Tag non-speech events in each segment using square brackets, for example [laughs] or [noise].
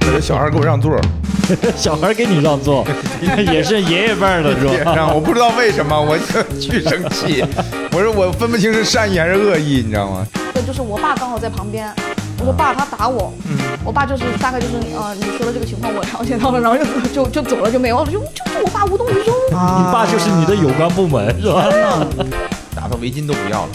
这小孩给我让座，[laughs] 小孩给你让座，[laughs] 也是爷爷辈儿的是吧？让我不知道为什么，我就巨生气。[laughs] 我说我分不清是善意还是恶意，你知道吗？对，就是我爸刚好在旁边，我说爸，他打我，我爸就是大概就是呃你说的这个情况我了解到了，然后就就就走了就没有了，就就是我爸无动于衷。你爸就是你的有关部门是吧？打到围巾都不要了，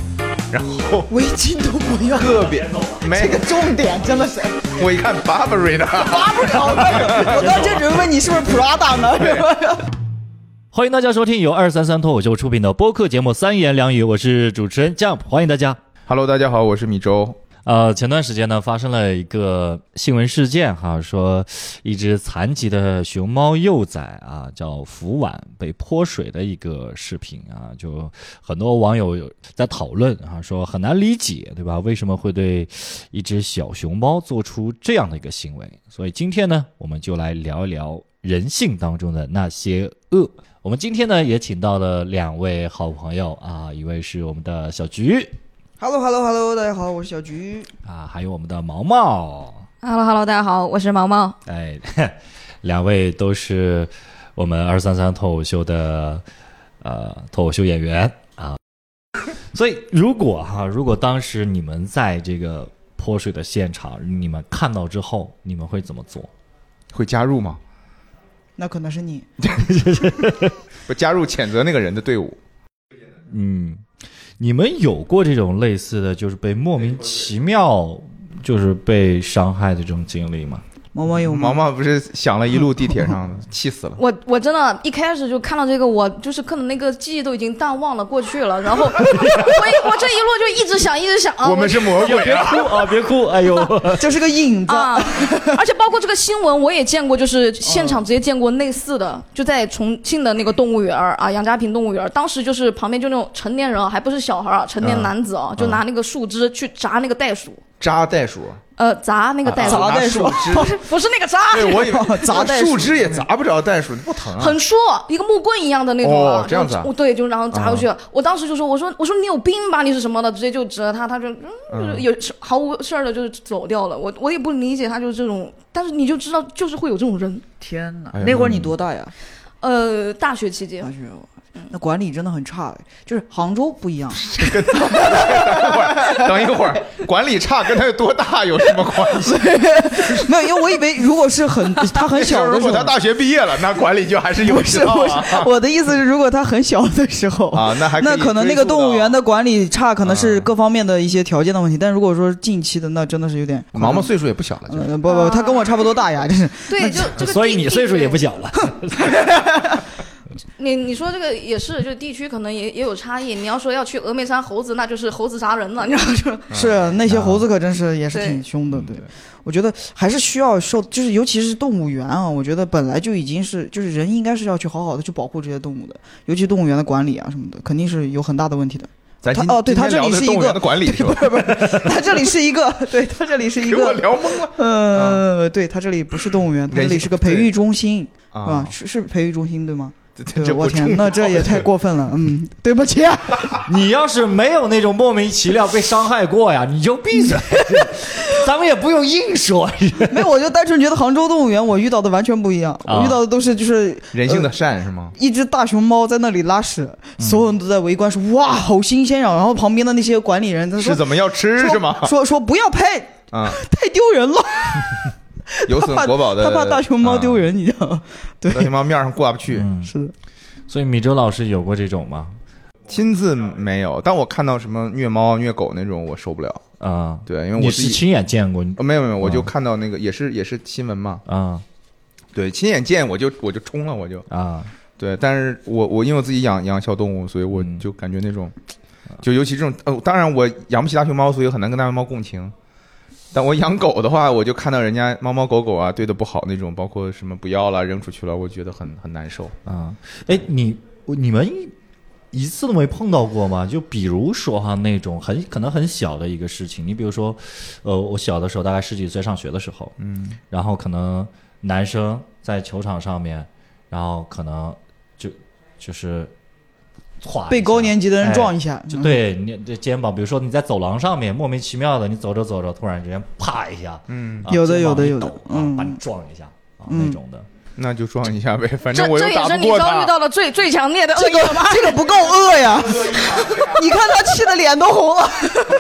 然后围巾都不要，特别没这个重点真的是我一看 Burberry 的，拔不了了。我刚正准备问你是不是 Prada 呢？[laughs] 欢迎大家收听由二三三脱口秀出品的播客节目《三言两语》，我是主持人 Jump，欢迎大家。Hello，大家好，我是米周。呃，前段时间呢，发生了一个新闻事件哈，说一只残疾的熊猫幼崽啊，叫福碗被泼水的一个视频啊，就很多网友有在讨论啊，说很难理解，对吧？为什么会对一只小熊猫做出这样的一个行为？所以今天呢，我们就来聊一聊人性当中的那些恶。我们今天呢，也请到了两位好朋友啊，一位是我们的小菊 Hello Hello Hello，大家好，我是小菊。啊，还有我们的毛毛。Hello Hello，大家好，我是毛毛。哎，[laughs] 两位都是我们二三三脱口秀的呃脱口秀演员啊，所以如果哈、如果当时你们在这个泼水的现场，你们看到之后，你们会怎么做？会加入吗？那可能是你，[laughs] 我加入谴责那个人的队伍。嗯，你们有过这种类似的就是被莫名其妙就是被伤害的这种经历吗？毛毛有吗？毛毛不是想了一路地铁上，[laughs] 气死了。我我真的一开始就看到这个，我就是可能那个记忆都已经淡忘了过去了，然后 [laughs] 我我这一路就一直想一直想啊，我们是魔鬼别啊！哭啊！别哭！哎呦，[laughs] 这是个影子。啊，而且包括这个新闻我也见过，就是现场直接见过类似的，就在重庆的那个动物园儿啊，杨家坪动物园，当时就是旁边就那种成年人啊，还不是小孩儿啊，成年男子啊，就拿那个树枝去扎那个袋鼠，扎袋鼠，呃，砸那个袋鼠，砸袋树枝不是不是那个砸，对，我以为 [laughs] 砸树枝也砸不着袋鼠，不疼啊。很硕，一个木棍一样的那种啊，哦这样子啊对，就然后砸过去了。我当时就说，我说我说你有病吧，你是什么的？直接就指着他，他就嗯，就是有毫无事儿的，就是走掉了。我我也不理解他就是这种，但是你就知道就是会有这种人。天哪哎，那会儿你多大呀？呃，大学期间大，学。那管理真的很差哎，就是杭州不一样，[laughs] 等一会儿，管理差跟他有多大有什么关系？[laughs] 没有，因为我以为如果是很他很小的时候如果他，大学毕业了，那管理就还是有不是我的意思是，如果他很小的时候啊那还可那可能那个动物园的管理差，可能是啊各方面的一些条件的问题。但如果说近期的，那真的是有点毛毛岁数也不小了，不不，他跟我差不多大呀，真是。对，就所以你岁数也不小。[laughs] 你你说这个也是，就是地区可能也也有差异。你要说要去峨眉山猴子，那就是猴子杀人了，你知道吗？就是是那些猴子可真是也是挺凶的，对。我觉得还是需要受，就是尤其是动物园啊，我觉得本来就已经是，就是人应该是要去好好的去保护这些动物的，尤其动物园的管理啊什么的，肯定是有很大的问题的。咱今他哦对他这里是一个聊的动物园的管理 [laughs] 是吧？它这里是一个，对，他这里是一给我个，聊懵了呃，对，他这里不是动物园，他这里是个培育中心，是吧啊！！是是培育中心对吗？我天，那这也太过分了，嗯，[laughs] 对不起啊。[laughs] 你要是没有那种莫名其妙被伤害过呀，你就闭嘴，[laughs] 咱们也不用硬说。没有，我就单纯觉得杭州动物园我遇到的完全不一样，啊我遇到的都是就是人性的善是吗？一只大熊猫在那里拉屎，嗯所有人都在围观说哇好新鲜呀、然后旁边的那些管理人他说是怎么要吃说是吗？说说不要拍，啊，太丢人了，[laughs] 有损国宝的，他怕大熊猫丢人，人，你知道吗？[laughs] 对，大熊猫面上过不去。嗯，是的，所以米周老师有过这种吗？亲自没有，但我看到什么虐猫虐狗那种，我受不了。啊，对，因为我自己你是亲眼见过？呃没有没有，我就啊看到那个也是也是新闻嘛，啊。对，亲眼见我就我就冲了，我就。啊。对，但是我我因为我自己养养小动物，所以我嗯。就感觉那种，就尤其这种，呃，当然我养不起大熊猫，所以很难跟大熊猫共情。但我养狗的话，我就看到人家猫猫狗狗啊对的不好那种，包括什么不要了扔出去了，我觉得很很难受。啊！哎，你你们一一次都没碰到过吗？就比如说哈，那种很可能很小的一个事情，你比如说，呃，我小的时候大概十几岁上学的时候，嗯然后可能男生在球场上面，然后可能就就是歘，被高年级的人哎撞一下，就嗯，对你这肩膀，比如说你在走廊上面莫名其妙的，你走着走着，突然之间啪一下，嗯，啊有的有的有的嗯把你撞一下啊嗯那种的。那就撞一下呗，[laughs] 反正我又这也打不过是你遭遇。到的最最强烈的恶这个意了吧？这个不够恶呀！[laughs] 你看他气的脸都红了。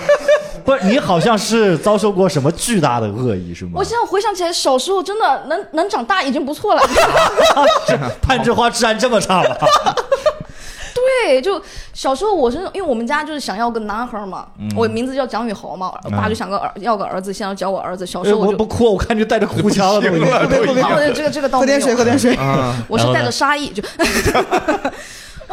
[laughs] 不是你好像是遭受过什么巨大的恶意是吗？我现在回想起来，小时候真的能能长大已经不错了。攀枝花治安这么差了，对，就小时候我是因为我们家就是想要个男孩嘛，嗯我名字叫蒋宇豪嘛，我爸就想个儿要个儿子，现在教我儿子。小时哎候我不哭，我看就带着哭腔了都已经。了都已经啊我这个这个倒没有喝点水，喝点水。啊，我是带着杀意就。[laughs]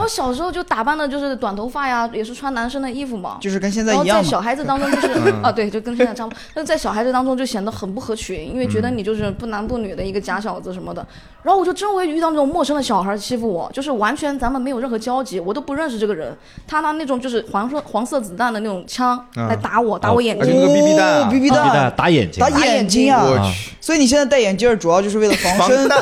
然后小时候就打扮的就是短头发呀，也是穿男生的衣服嘛。就是跟现在一样嘛。在小孩子当中就是嗯啊，对，就跟现在差不多。但是在小孩子当中就显得很不合群，因为觉得嗯你就是不男不女的一个假小子什么的。然后我就真会遇到那种陌生的小孩欺负我，就是完全咱们没有任何交集，我都不认识这个人。他拿那种就是黄色黄色子弹的那种枪嗯来打我，打我眼睛。啊就那个 BB 弹啊哦，BB 打弹，打眼睛，打眼睛啊！我去，所以你现在戴眼镜主要就是为了防身。[laughs]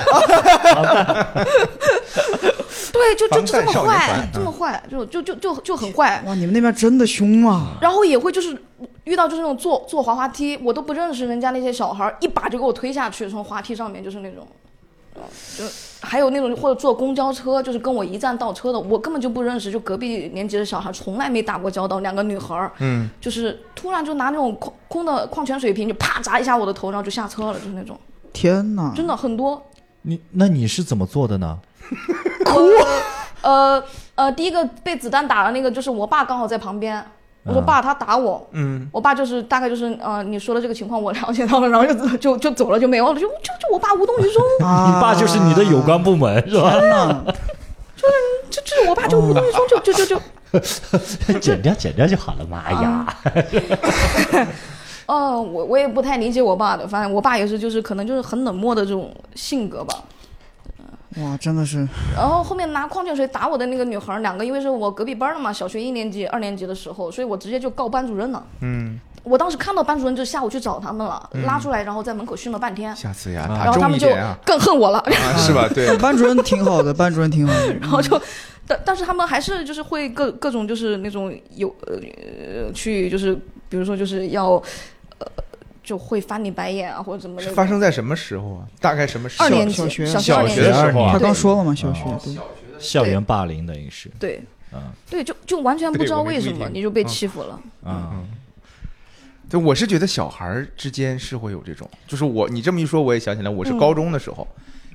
[laughs] 对，就就就这么坏这么坏，就就就就就很坏。哇，你们那边真的凶啊！然后也会就是遇到就是那种坐坐滑滑梯，我都不认识人家那些小孩儿，一把就给我推下去，从滑梯上面就是那种，呃就还有那种或者坐公交车，就是跟我一站倒车的，我根本就不认识，就隔壁年级的小孩，从来没打过交道，两个女孩儿，嗯，就是突然就拿那种空空的矿泉水瓶就啪砸一下我的头，然后就下车了，就是那种，天哪！真的很多。你那你是怎么做的呢？[laughs] [laughs] 呃呃，第一个被子弹打的那个就是我爸刚好在旁边，我说啊爸他打我，嗯，我爸就是大概就是呃你说的这个情况我了解到了，然后就就就走了就没有了，就就就我爸无动于衷，啊你爸就是你的有关部门是吧？就是！就就是我爸就无动于衷，就就就就，[laughs] 剪掉剪掉就好了，妈呀！哦 [laughs] 我我也不太理解我爸的，反正我爸也是就是可能就是很冷漠的这种性格吧。哇，真的是然后后面拿矿泉水打我的那个女孩儿，两个因为是我隔壁班的嘛，小学一年级、二年级的时候，所以我直接就告班主任了。嗯，我当时看到班主任就下午去找他们了，拉出来，然后在门口训了半天，下次呀，啊然后他们就更恨我了。啊是吧？对，[laughs] 班主任挺好的，班主任挺好的。[laughs] 然后就，但但是他们还是就是会各各种就是那种有呃呃去就是比如说就是要呃就会翻你白眼啊或者怎么的。发生在什么时候啊？大概什么时候？二年级小学的时候啊。他刚说了嘛，小学哦。对。校园霸凌等于是对。啊对，就就完全不知道为什么你就被嗯欺负了。啊，对，我是觉得小孩儿之间是会有这种，就是我你这么一说，我也想起来，我是嗯。高中的时候，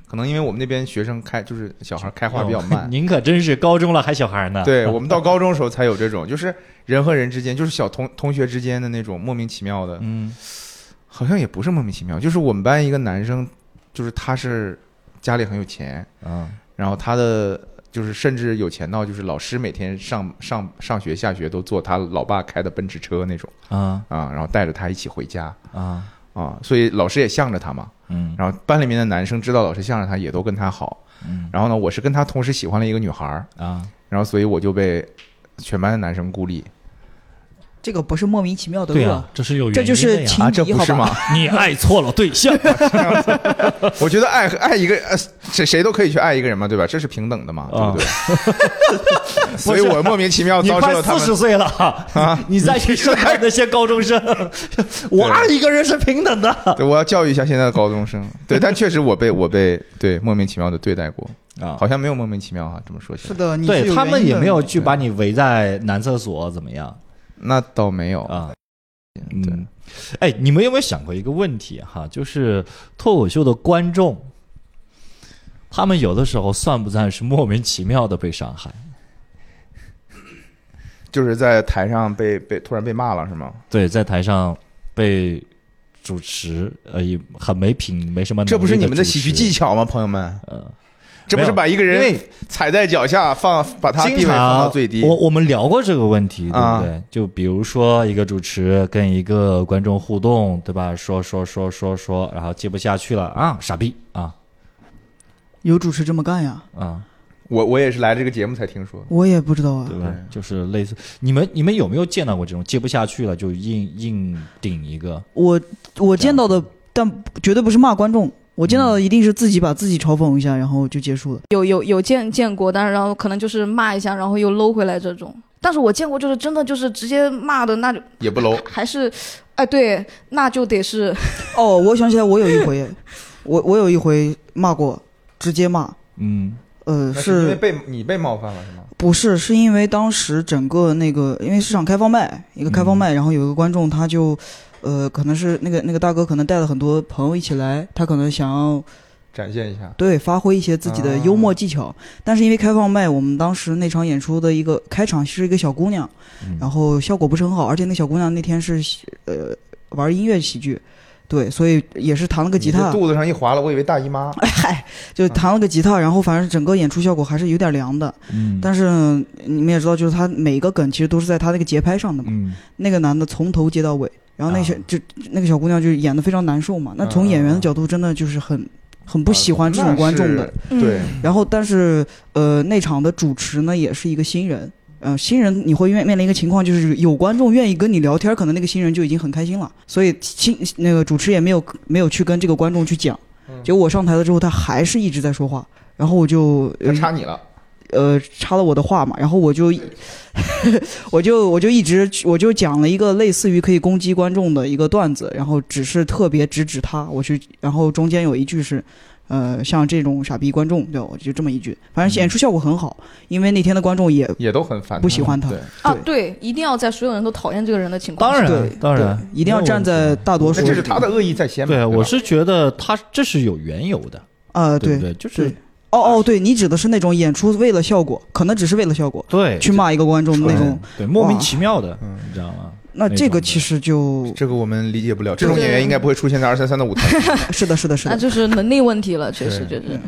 可能因为我们那边学生开就是小孩开化比较慢，您可真是高中了还小孩呢。对我们到高中的时候才有这种，就是人和人之间，就是小同同学之间的那种莫名其妙的，嗯好像也不是莫名其妙，就是我们班一个男生，就是他是家里很有钱，啊。然后他的就是甚至有钱到就是老师每天上上上学下学都坐他老爸开的奔驰车那种啊。啊，然后带着他一起回家。啊。啊，所以老师也向着他嘛。嗯。然后班里面的男生知道老师向着他，也都跟他好。嗯。然后呢，我是跟他同时喜欢了一个女孩儿，啊。然后所以我就被全班的男生孤立这个不是莫名其妙的恶对啊，，这是有原因这的呀就是情啊，这敌，好吧？不是吗？[laughs] 你爱错了对象。[laughs] 我觉得爱爱一个呃谁谁都可以去爱一个人嘛，对吧？这是平等的嘛，对不对？[laughs] 所以我莫名其妙遭受了他们四十岁了啊，你再去伤害那些高中生，我爱一个人是平等的对，我要教育一下现在的高中生。对，但确实我被我被对莫名其妙的对待过，啊好像没有莫名其妙啊。这么说起来，是的，你是对他们原因的也没有去把你围在男厕所怎么样那倒没有。啊？对嗯，哎，你们有没有想过一个问题哈？就是脱口秀的观众，他们有的时候算不算是莫名其妙的被伤害？[laughs] 就是在台上被被突然被骂了是吗？对，在台上被主持，呃，也很没品，没什么这不是你们的喜剧技巧吗，朋友们？呃，这不是把一个人踩在脚下，放把他地位放到最低。我我们聊过这个问题，对啊不对？就比如说一个主持跟一个观众互动，对吧？说说说说说，然后接不下去了啊，傻逼啊有主持这么干呀？啊，我我也是来这个节目才听说。我也不知道啊对。吧？对就是类似你们你们有没有见到过这种接不下去了就硬硬顶一个？我我见到的，但绝对不是骂观众，我见到的一定是自己把自己嘲讽一下，然后就结束了。有有有见见过，但是然后可能就是骂一下，然后又搂回来这种。但是我见过，就是真的就是直接骂的，那就也不 low，还是，哎，对，那就得是哦，我想起来，我有一回，[laughs] 我我有一回骂过，直接骂，嗯呃，是因为被你被冒犯了是吗？不是？是因为当时整个那个，因为市场开放麦，一个开放麦，然后有一个观众他就，呃，可能是那个那个大哥可能带了很多朋友一起来，他可能想要展现一下，对，发挥一些自己的幽默技巧。但是因为开放麦，我们当时那场演出的一个开场是一个小姑娘，嗯然后效果不是很好，而且那小姑娘那天是呃玩音乐喜剧，对，所以也是弹了个吉他，肚子上一划了，我以为大姨妈。[laughs] 嗨，就弹了个吉他，然后反正整个演出效果还是有点凉的。嗯但是你们也知道，就是他每一个梗其实都是在他那个节拍上的嘛。嗯那个男的从头接到尾，然后那些、啊就那个小姑娘就演的非常难受嘛。那从演员的角度，真的就是很很不喜欢这种观众的。嗯对，然后，但是呃，那场的主持呢也是一个新人，呃，新人你会面面临一个情况，就是有观众愿意跟你聊天，可能那个新人就已经很开心了，所以新那个主持也没有没有去跟这个观众去讲。嗯结果我上台了之后，他还是一直在说话，然后我就他插你了，呃插了我的话嘛，然后我就 [laughs] 我就我就一直我就讲了一个类似于可以攻击观众的一个段子，然后只是特别直指他，我去，然后中间有一句是。呃，像这种傻逼观众，对，我就这么一句，反正演出效果很好，因为那天的观众也也都很烦，不喜欢他对，啊，对，一定要在所有人都讨厌这个人的情况下，当然对当然对一定要站在大多数这是他的恶意在先？对，我是觉得他这是有缘由的，啊，对对对？就是对哦哦，对你指的是那种演出为了效果，可能只是为了效果对去骂一个观众的那种，对莫名其妙的，嗯你知道吗？那这个其实就这个我们理解不了，这种演员应该不会出现在二三三的舞台。上。[laughs] 是的，是的，是的，那就是能力问题了，确实对。就是。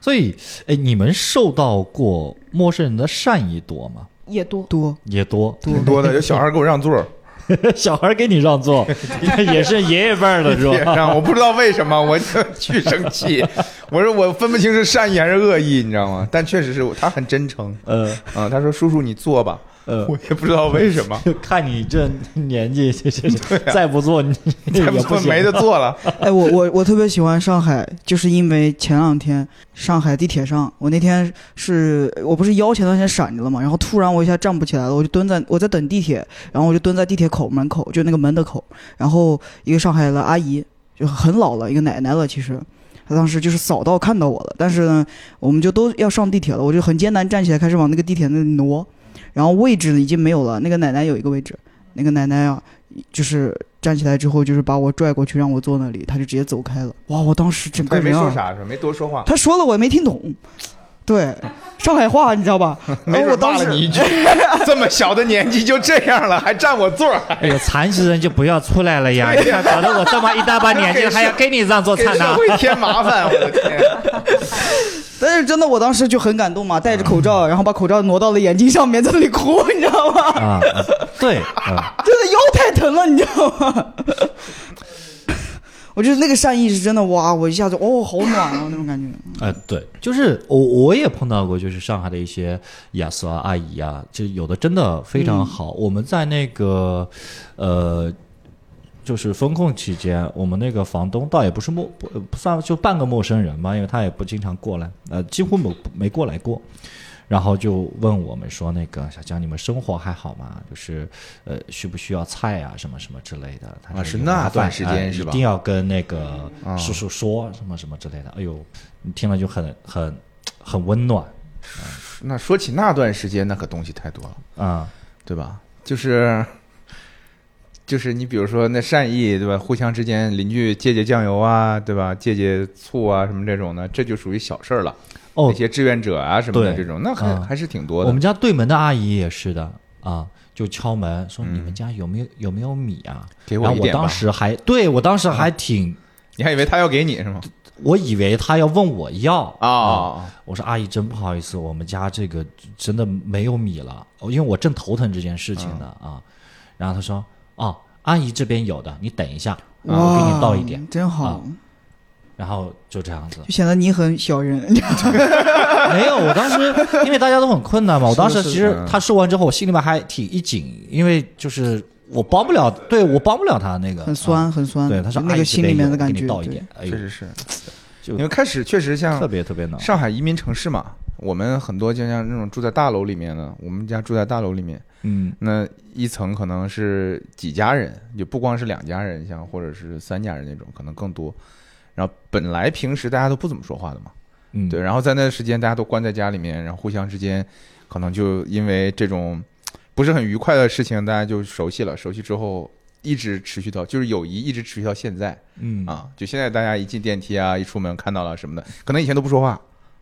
所以，哎，你们受到过陌生人的善意多吗？也多。多。也多，挺多的，有小孩给我让座，[laughs] 小孩给你让座，[laughs] 也是爷爷辈儿的是吧？我不知道为什么，我就巨生气。[laughs] 我说我分不清是善意还是恶意，你知道吗？但确实是他很真诚嗯嗯，他说叔叔你坐吧，呃，我也不知道为什么，就 [laughs] 看你这年纪，[laughs] 这这对啊再不做你 [laughs] 再不也不没得做了。哎，我我我特别喜欢上海，就是因为前两天上海地铁上，我那天是我不是腰前段时间闪着了嘛，然后突然我一下站不起来了，我就蹲在我在等地铁，然后我就蹲在地铁口门口，就那个门的口，然后一个上海的阿姨就很老了，一个奶奶了，其实。她当时就是扫到看到我了，但是呢，我们就都要上地铁了，我就很艰难站起来，开始往那个地铁那里挪，然后位置已经没有了，那个奶奶有一个位置，那个奶奶啊，就是站起来之后，就是把我拽过去让我坐那里，她就直接走开了。哇，我当时整个人啊，说啥是吧？没多说话，她说了我也没听懂，对，上海话你知道吧？没 [laughs] 准然后我当时骂了你一句。[laughs] 这么小的年纪就这样了，还占我座儿，哎呦，残疾人就不要出来了呀！[laughs] 你看，搞得我这么一大把年纪，还要给你让座给灿呢。社会添麻烦，我的天！但是真的，我当时就很感动嘛，戴着口罩，然后把口罩挪到了眼睛上面，在那里哭，你知道吗？啊，对，啊，真的腰太疼了，你知道吗？我觉得那个善意是真的，哇！我一下子哦，好暖啊，那种感觉。哎，对，就是我我也碰到过，就是上海的一些雅思啊、阿姨啊，就有的真的非常好。我们在那个呃，就是风控期间，我们那个房东倒也不是陌不不算就半个陌生人嘛，因为他也不经常过来，呃，几乎没没过来过。然后就问我们说：“那个小江，你们生活还好吗？就是呃，需不需要菜啊，什么什么之类的？”啊是那段时间哎是吧一定要跟那个啊叔叔说什么什么之类的。哎呦，你听了就很很很温暖那说起那段时间，那可东西太多了，啊、对吧？就是就是你比如说那善意，对吧？互相之间邻居借借酱油啊，对吧？借借醋啊，什么这种的，这就属于小事儿了。哦那，些志愿者啊什么的这种，那还、啊还是挺多的。我们家对门的阿姨也是的啊，就敲门说：“嗯你们家有没有有没有米啊？”给然后我点吧当时还对我当时还挺，你还以为他要给你是吗？[laughs] 我以为他要问我要啊、我说阿姨，真不好意思，我们家这个真的没有米了，因为我正头疼这件事情呢啊。然后他说：“哦，阿姨这边有的，你等一下，我，给你倒一点。真好啊，然后就这样子，就显得你很小人。[laughs] 没有，我当时因为大家都很困难嘛，[laughs] 我当时其实嗯他说完之后，我心里面还挺一紧，因为就是我帮不了，对我帮不了他那个，很酸，很酸。啊。对，他说那个心里面给你倒一点，确，实是。因为开始确实像特别特别难。上海移民城市嘛，我们很多就像那种住在大楼里面的，我们家住在大楼里面，嗯。那一层可能是几家人，就不光是两家人，像或者是三家人那种，可能更多。然后本来平时大家都不怎么说话的嘛，嗯，对，然后在那时间大家都关在家里面，然后互相之间可能就因为这种不是很愉快的事情，大家就熟悉了，熟悉之后一直持续到就是友谊一直持续到现在。嗯，啊，就现在大家一进电梯啊，一出门看到了什么的，可能以前都不说话。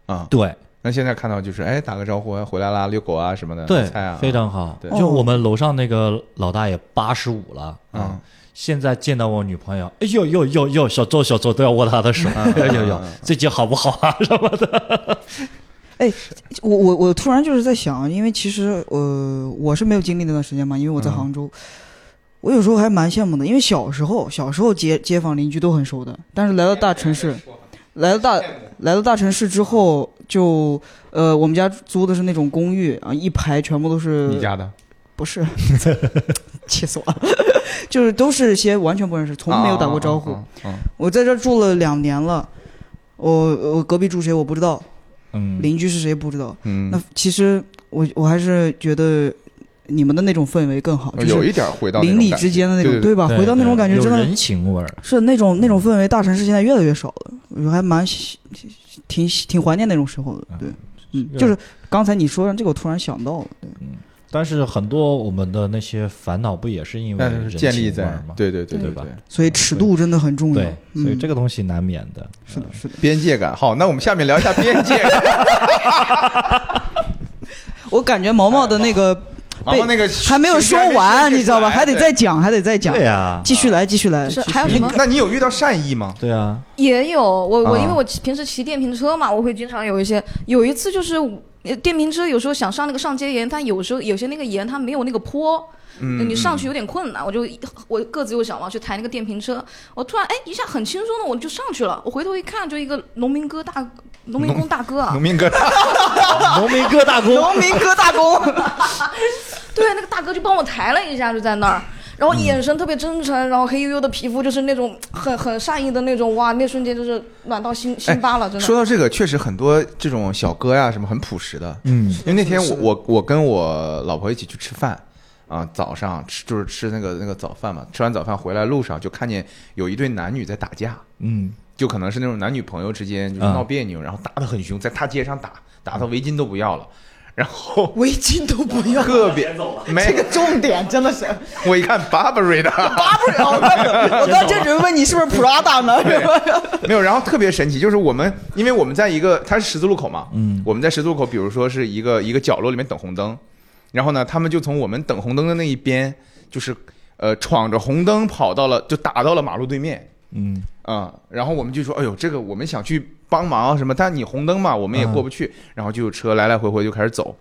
啊，对那现在看到就是哎打个招呼啊，回来啦，遛狗啊什么的，对菜啊，非常好。对。就我们楼上那个老大爷八十五了嗯啊，现在见到我女朋友，哎呦呦呦呦，小周小周都要握她的手，嗯哎呦呦，最近好不好啊什么的。哎我我我突然就是在想，因为其实呃我是没有经历那段时间嘛，因为我在嗯杭州。我有时候还蛮羡慕的，因为小时候小时候街街坊邻居都很熟的，但是来到大城市，来到大来到大城市之后，就呃我们家租的是那种公寓啊，一排全部都是你家的不是，[laughs] 气死我了，就是都是些完全不认识，从没有打过招呼。啊啊啊啊我在这住了两年了，我我隔壁住谁我不知道，嗯，邻居是谁不知道。嗯，那其实我我还是觉得你们的那种氛围更好，就是有一点回到邻里之间的那种，对对吧？回到那种感觉，真的有人情味儿。是那种那种氛围，大城市现在越来越少了，我还蛮喜挺挺怀念那种时候的。对，嗯，就是刚才你说的这个，我突然想到了，对，但是很多我们的那些烦恼，不也是因为建立在？对对对对吧对所以尺度真的很重要。对，所以嗯这个东西难免的。是的，是的。边界感。好，那我们下面聊一下边界感。[laughs] 我感觉毛毛的那个毛毛那个还没有说完，你知道吧？还得再讲，还得再讲。对呀，继续来，继续来。是还有什么？[laughs] 那你有遇到善意吗？对啊，也有我我啊因为我平时骑电瓶车嘛，我会经常有一些。有一次就是呃电瓶车有时候想上那个上街沿，它有时候有些那个沿它没有那个坡，嗯，你上去有点困难。我就我个子又小嘛，去抬那个电瓶车，我突然哎一下很轻松的我就上去了。我回头一看，就一个农民哥大农民工大哥。啊农，民哥，[laughs] 农民哥大工，农民哥大工，对，那个大哥就帮我抬了一下，就在那儿。然后眼神特别真诚，然后黑黝黝的皮肤就是那种很很善意的那种，哇，那瞬间就是暖到心心巴了，真的。说到这个，确实很多这种小哥呀，什么很朴实的。嗯。因为那天我我我跟我老婆一起去吃饭，啊，早上吃就是吃那个那个早饭嘛，吃完早饭回来路上就看见有一对男女在打架，嗯就可能是那种男女朋友之间就闹别扭，然后打得很凶，在大街上打，打到围巾都不要了。然后 [laughs] 围巾都不要。特别没这个重点真的是，我一看 Burberry 的，[laughs] 我刚正准备问你是不是 Prada 呢？[laughs] 没有，然后特别神奇，就是我们，因为我们在一个，它是十字路口嘛，嗯我们在十字路口，比如说是一个一个角落里面等红灯，然后呢，他们就从我们等红灯的那一边，就是呃闯着红灯跑到了，就打到了马路对面，嗯。啊、然后我们就说，哎呦，这个我们想去帮忙什么，但你红灯嘛，我们也过不去，然后就有车来来回回就开始走，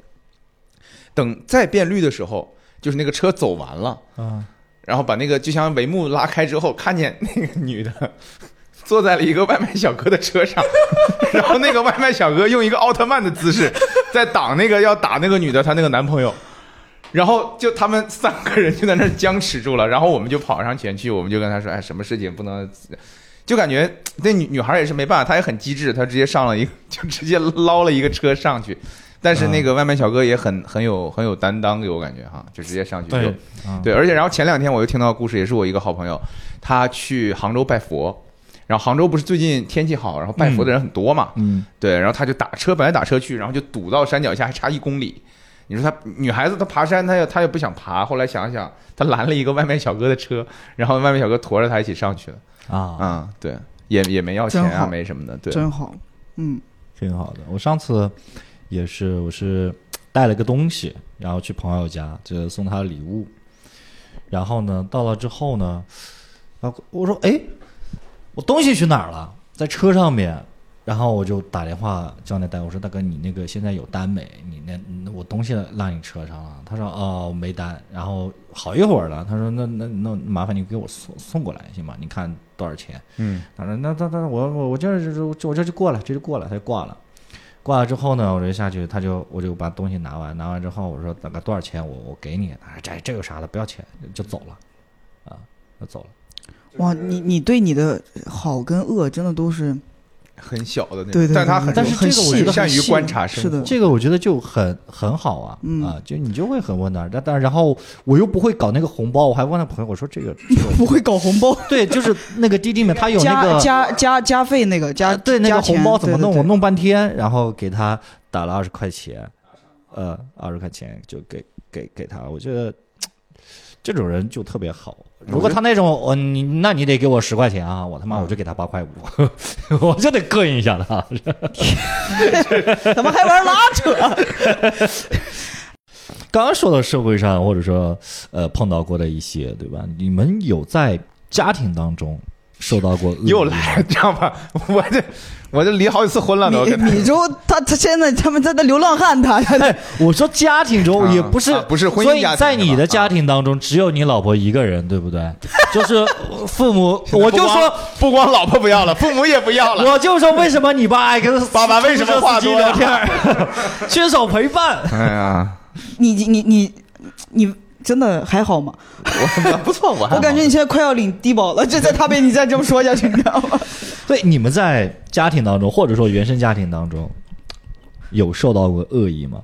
等再变绿的时候，就是那个车走完了。啊。然后把那个就像帷幕拉开之后，看见那个女的坐在了一个外卖小哥的车上，[laughs] 然后那个外卖小哥用一个奥特曼的姿势在挡那个要打那个女的她那个男朋友，然后就他们三个人就在那僵持住了，然后我们就跑上前去，我们就跟他说，哎，什么事情不能。就感觉那女女孩也是没办法，她也很机智，她直接上了一个，就直接捞了一个车上去。但是那个外卖小哥也很很有很有担当，给我感觉哈，就直接上去就对，而且然后前两天我又听到故事，也是我一个好朋友，他去杭州拜佛，然后杭州不是最近天气好，然后拜佛的人很多嘛，嗯对，然后他就打车，本来打车去，然后就堵到山脚下，还差一公里。你说她女孩子她爬山，她又她又不想爬，后来想想，她拦了一个外卖小哥的车，然后外卖小哥驮着她一起上去了。啊，嗯，对，也也没要钱啊，没什么的，对，真好，嗯，挺好的。我上次也是，我是带了个东西，然后去朋友家，就送他礼物。然后呢，到了之后呢，啊，我说，哎，我东西去哪儿了？在车上面。然后我就打电话叫那大哥，我说大哥，你那个现在有单没？你那那我东西落你车上了。他说哦没单。然后好一会儿了，他说那那那麻烦你给我送送过来行吗？你看多少钱？嗯他说那那那我我我这儿就我这就过了，这就过了，他就挂了。挂了之后呢，我就下去，他就我就把东西拿完，拿完之后我说大概多少钱我我给你，他说这这有啥的，不要钱，就走了，啊，就走了。哇，你你对你的好跟恶真的都是很小的那种，对对但他很但是很这个我觉得善于观察生活，是的。这个我觉得就很很好啊，嗯。啊，就你就会很温暖。但但然后我又不会搞那个红包，我还问了朋友，我说这个 [laughs] 这个不会搞红包，对，就是那个滴滴里面他有那加个加加加费那个加啊对那个红包怎么弄，对对对。我弄半天，然后给他打了二十块钱，呃，二十块钱就给给给他，我觉得这种人就特别好。如果他那种，我、你那你得给我十块钱啊，我他妈我就给他八块五，[laughs] 我就得膈应一下他。[laughs] 怎么还玩拉扯？刚刚说到社会上或者说呃碰到过的一些，对吧？你们有在家庭当中受到过恶又来了，这样吧，[laughs] 我这我就离好几次婚了都，米米粥他他现在他们在那流浪汉他他 [laughs] 哎，我说家庭中啊也不是、啊不是婚姻所以在你的家庭当中，只有你老婆一个人，对不对？就是 [laughs] 父母，我就说，不光老婆不要了，父母也不要了。[laughs] 我就说，为什么你爸爱跟爸爸为什么话多聊天？缺少陪伴。哎呀，你你你你真的还好吗？我 [laughs] 不错，我还我感觉你现在快要领低保了，就在他被你再这么说下去，你知道吗？[laughs] 对，你们在家庭当中，或者说原生家庭当中，有受到过恶意吗？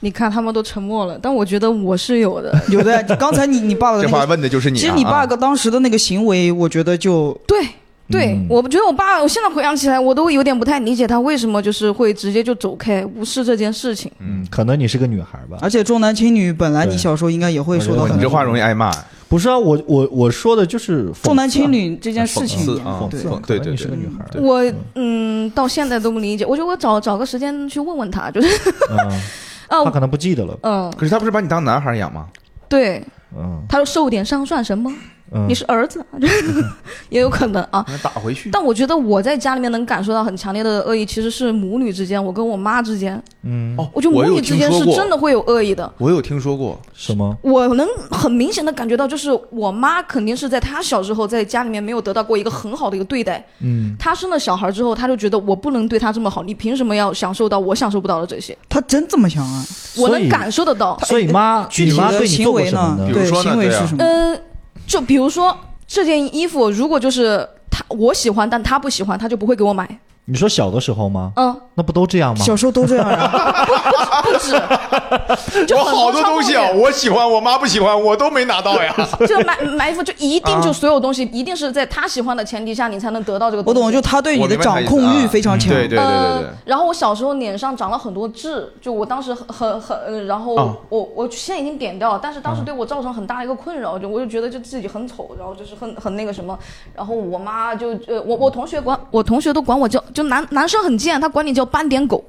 你看他们都沉默了，但我觉得我是有的。[laughs] 有的，刚才你你爸爸的这话，问的就是你啊。其实你爸啊当时的那个行为，我觉得就对对，嗯我觉得我爸，我现在回想起来，我都有点不太理解他为什么就是会直接就走开，无视这件事情。嗯，可能你是个女孩吧。而且重男轻女，本来你小时候应该也会受到你这话容易挨骂。不是啊，我我我说的就是重男轻女这件事情讽刺啊对讽刺对对你是个女孩我嗯，到现在都不理解。我觉得我找找个时间去问问他，就是嗯，[laughs] 他哦可能不记得了。嗯，可是他不是把你当男孩养吗？对，嗯他说受点伤算什么？嗯你是儿子，[laughs] 也有可能啊。打回去。但我觉得我在家里面能感受到很强烈的恶意，其实是母女之间，我跟我妈之间，嗯，哦，我觉得母女之间是真的会有恶意的。我有听说过，什么？我能很明显的感觉到，就是我妈肯定是在她小时候在家里面没有得到过一个很好的一个对待。嗯，她生了小孩之后，她就觉得我不能对她这么好，你凭什么要享受到我享受不到的这些？她真这么想啊？我能感受得到。所以妈，具体的你妈对你行为做过什么呢？比如说呢对啊行为是什么？嗯，就比如说这件衣服，如果就是他我喜欢，但他不喜欢，他就不会给我买。你说小的时候吗？嗯，那不都这样吗？小时候都这样啊。[laughs] 不止，就 [laughs] 好多东西啊，我喜欢，我妈不喜欢，我都没拿到呀。[laughs] 就买买衣服就一定就啊所有东西一定是在她喜欢的前提下，你才能得到这个东西。我懂，就他对你的掌控欲啊非常强。对对对对。然后我小时候脸上长了很多痣，就我当时很很然后哦我我现在已经点掉了，但是当时对我造成很大的一个困扰，就我就觉得就自己很丑，然后就是很很那个什么，然后我妈就呃我我同学管我同学都管我叫就男男生很贱，他管你叫斑点狗，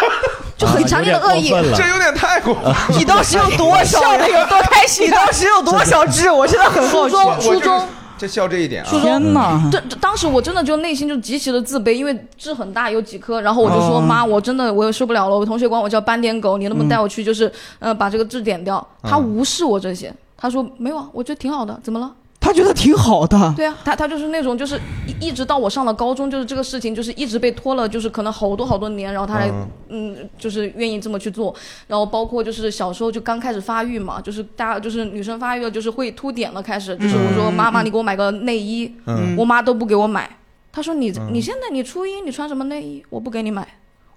[laughs] 就很强烈的恶意。这有点太过分了。[laughs] 你当时有多少？笑的有多开心你当时有多少痣？我现在很好奇。初中初中。这笑这一点啊，天哪！这这当时我真的就内心就极其的自卑，因为痣很大，有几颗，然后我就说、哦妈，我真的我也受不了了，我同学管我叫斑点狗，你能不能带我去就是、呃把这个痣点掉？他无视我这些，他说没有啊，我觉得挺好的，怎么了？他觉得挺好的。对啊，他他就是那种就是一一直到我上了高中，就是这个事情就是一直被拖了，就是可能好多好多年，然后他才嗯。就是愿意这么去做，然后包括就是小时候就刚开始发育嘛，就是大家就是女生发育了，就是会凸点了，开始就是我说妈妈你给我买个内衣，嗯。我妈都不给我买，她说你你现在你初一你穿什么内衣，我不给你买，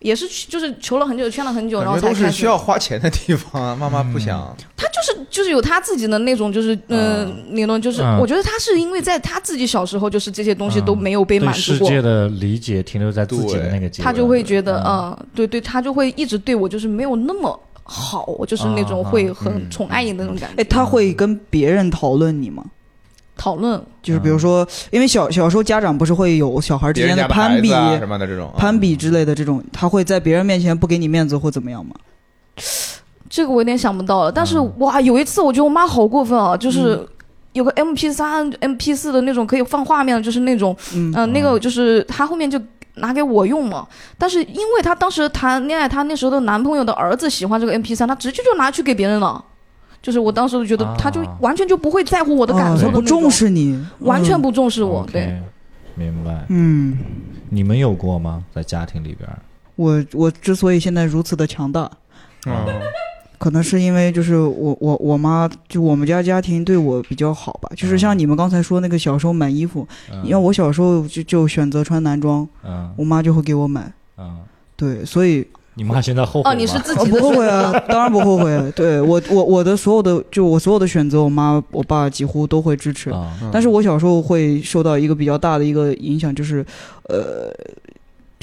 也是就是求了很久劝了很久，然后才开始觉都是需。要花钱的地方啊，妈妈不想。他就是就是有他自己的那种就是嗯、呃理论，就是、嗯我觉得他是因为在他自己小时候就是这些东西都没有被满足过，世界的理解停留在自己的那个阶段，他就会觉得嗯嗯、对对，他就会一直对我就是没有那么好，就是那种啊会嗯很宠爱你的那种感觉。哎，他会跟别人讨论你吗？讨论就是比如说，因为小小时候家长不是会有小孩之间攀比、的啊什么的这种啊攀比之类的这种，他会在别人面前不给你面子或怎么样吗？这个我有点想不到了，但是、嗯哇，有一次我觉得我妈好过分啊，就是。有个 M P 三、M P 四的那种可以放画面的，就是那种，嗯嗯、那个就是她后面就拿给我用嘛。但是因为她当时谈恋爱，她那时候的男朋友的儿子喜欢这个 M P 三，她直接就拿去给别人了。就是我当时就觉得，他就啊完全就不会在乎我的感哦他不受的那种重，视你，完全嗯不重视我。对，明白。嗯，你们有过吗？在家庭里边儿？我我之所以现在如此的强大，嗯可能是因为就是我我我妈就我们家家庭对我比较好吧，就是像你们刚才说那个小时候买衣服，嗯因为我小时候就就选择穿男装，嗯我妈就会给我买。嗯，对，所以你妈现在后悔哦，你是吗自己的我不后悔啊，当然不后悔。[laughs] 对我我我的所有的就我所有的选择，我妈我爸几乎都会支持。但是我小时候会受到一个比较大的一个影响，就是，呃，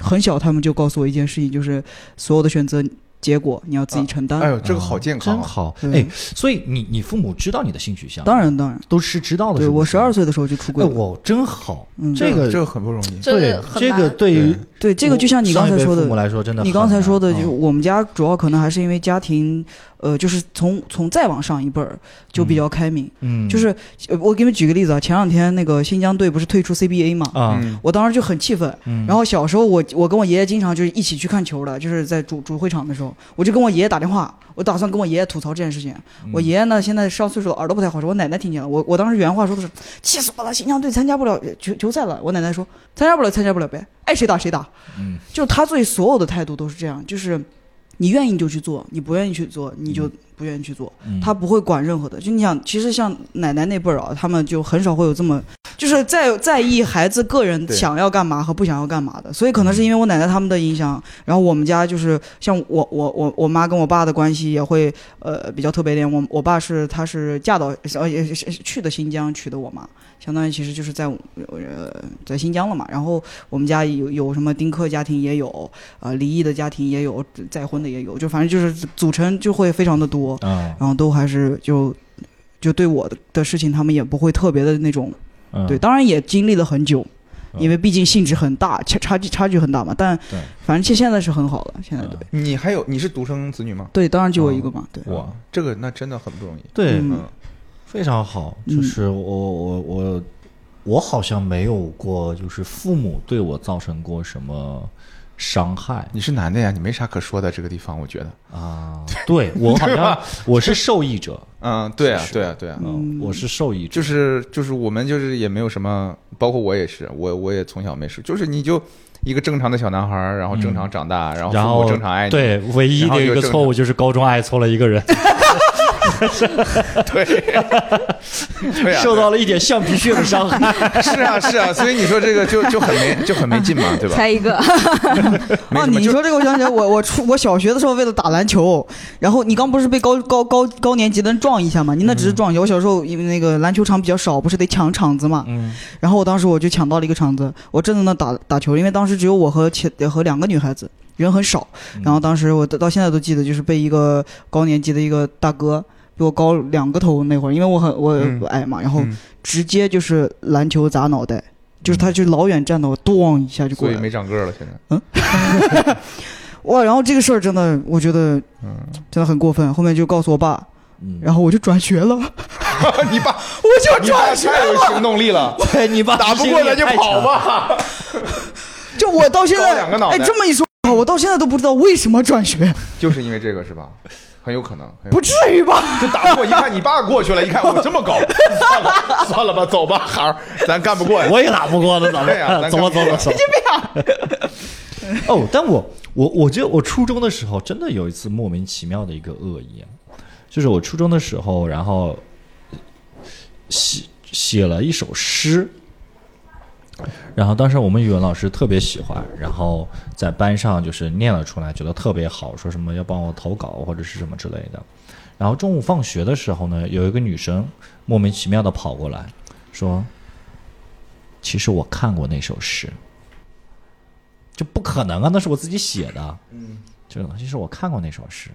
很小他们就告诉我一件事情，就是所有的选择结果你要自己承担。哎呦，这个好健康啊，真好。哎，所以你你父母知道你的性取向？当然当然，都是知道的。对我十二，岁的时候就出柜哎，了。我真好。嗯，这个这个很不容易。这对这个对于对这个就像你刚才说的，父母来说，真的你刚才说的，就我们家主要可能还是因为家庭，呃，就是从从再往上一辈儿就比较开明。嗯，就是呃我给你们举个例子啊，前两天那个新疆队不是退出 CBA 嘛，啊，嗯我当时就很气愤。嗯然后小时候我我跟我爷爷经常就是一起去看球的，就是在主主会场的时候，我就跟我爷爷打电话，我打算跟我爷爷吐槽这件事情。嗯我爷爷呢现在上岁数了，耳朵不太好使，我奶奶听见了。我我当时原话说的是，气死我了，新疆队参加不了球球赛了。我奶奶说参加不了参加不了呗，爱谁打谁打。嗯就他对所有的态度都是这样，就是你愿意就去做，你不愿意去做你就不愿意去做。嗯他不会管任何的。就你想，其实像奶奶那辈儿啊，他们就很少会有这么，就是在在意孩子个人想要干嘛和不想要干嘛的。所以可能是因为我奶奶他们的影响，然后我们家就是像我我我我妈跟我爸的关系也会呃比较特别点。我我爸是他是嫁到呃去的新疆娶的我妈。相当于其实就是在呃在新疆了嘛，然后我们家有有什么丁克家庭也有，呃离异的家庭也有，再婚的也有，就反正就是组成就会非常的多。嗯，然后都还是就就对我的的事情，他们也不会特别的那种，嗯对，当然也经历了很久，嗯因为毕竟性质很大，差差距差距很大嘛。但对反正现现在是很好了，现在对、你还有你是独生子女吗？对，当然就我一个嘛，对，哇，这个那真的很不容易。对，非常好。嗯就是我我我我好像没有过，就是父母对我造成过什么伤害。你是男的呀，你没啥可说的这个地方，我觉得。啊。对我好像 [laughs] 我是受益者，嗯，对啊对啊，对啊，嗯，我是受益者，就是就是我们就是也没有什么，包括我也是，我我也从小没事，就是你就一个正常的小男孩，然后正常长大，然后父然后母正常爱你，对，唯一的一个错误就是高中爱错了一个人，[laughs] [laughs] 对对啊，受到了一点橡皮屑的伤害。是啊是啊，所以你说这个就就很没就很没劲嘛，对吧？猜一个，啊，没什么 [laughs] 就你说这个，我想起来，我我初我小学的时候为了打篮球，然后你刚不是被高高高高年级的人撞一下嘛？你那只是撞一下。我小时候因为那个篮球场比较少，不是得抢场子嘛？嗯然后我当时我就抢到了一个场子，我正在那打打球，因为当时只有我和前和两个女孩子，人很少。然后当时我到到现在都记得，就是被一个高年级的一个大哥比我高两个头那会儿，因为我很我嗯矮嘛，然后嗯直接就是篮球砸脑袋，就是他就老远站到我，咣一下就过来了。所以没长个了，现在。嗯 [laughs] 哇，然后这个事儿真的，我觉得嗯，真的很过分。后面就告诉我爸，嗯，然后我就转学了，[laughs] 你爸我就转学太有了。行动力了，[laughs] 对你爸打不过咱就跑。吧。就我到现在，哎，两个脑袋这么一说，我到现在都不知道为什么转学，就是因为这个是吧？很有可能，很有不至于吧？就打不过，一看你爸过去了，一看我这么高，算了算了吧，走吧，孩儿，咱干不过呀。我也打不过呢，咱对呀走吧走吧走。哦，但我我我觉得我初中的时候真的有一次莫名其妙的一个恶意，啊就是我初中的时候，然后写写了一首诗，然后当时我们语文老师特别喜欢，然后在班上就是念了出来，觉得特别好，说什么要帮我投稿或者是什么之类的。然后中午放学的时候呢，有一个女生莫名其妙的跑过来，说：“其实我看过那首诗。”就不可能啊，那是我自己写的。嗯，就其实我看过那首诗，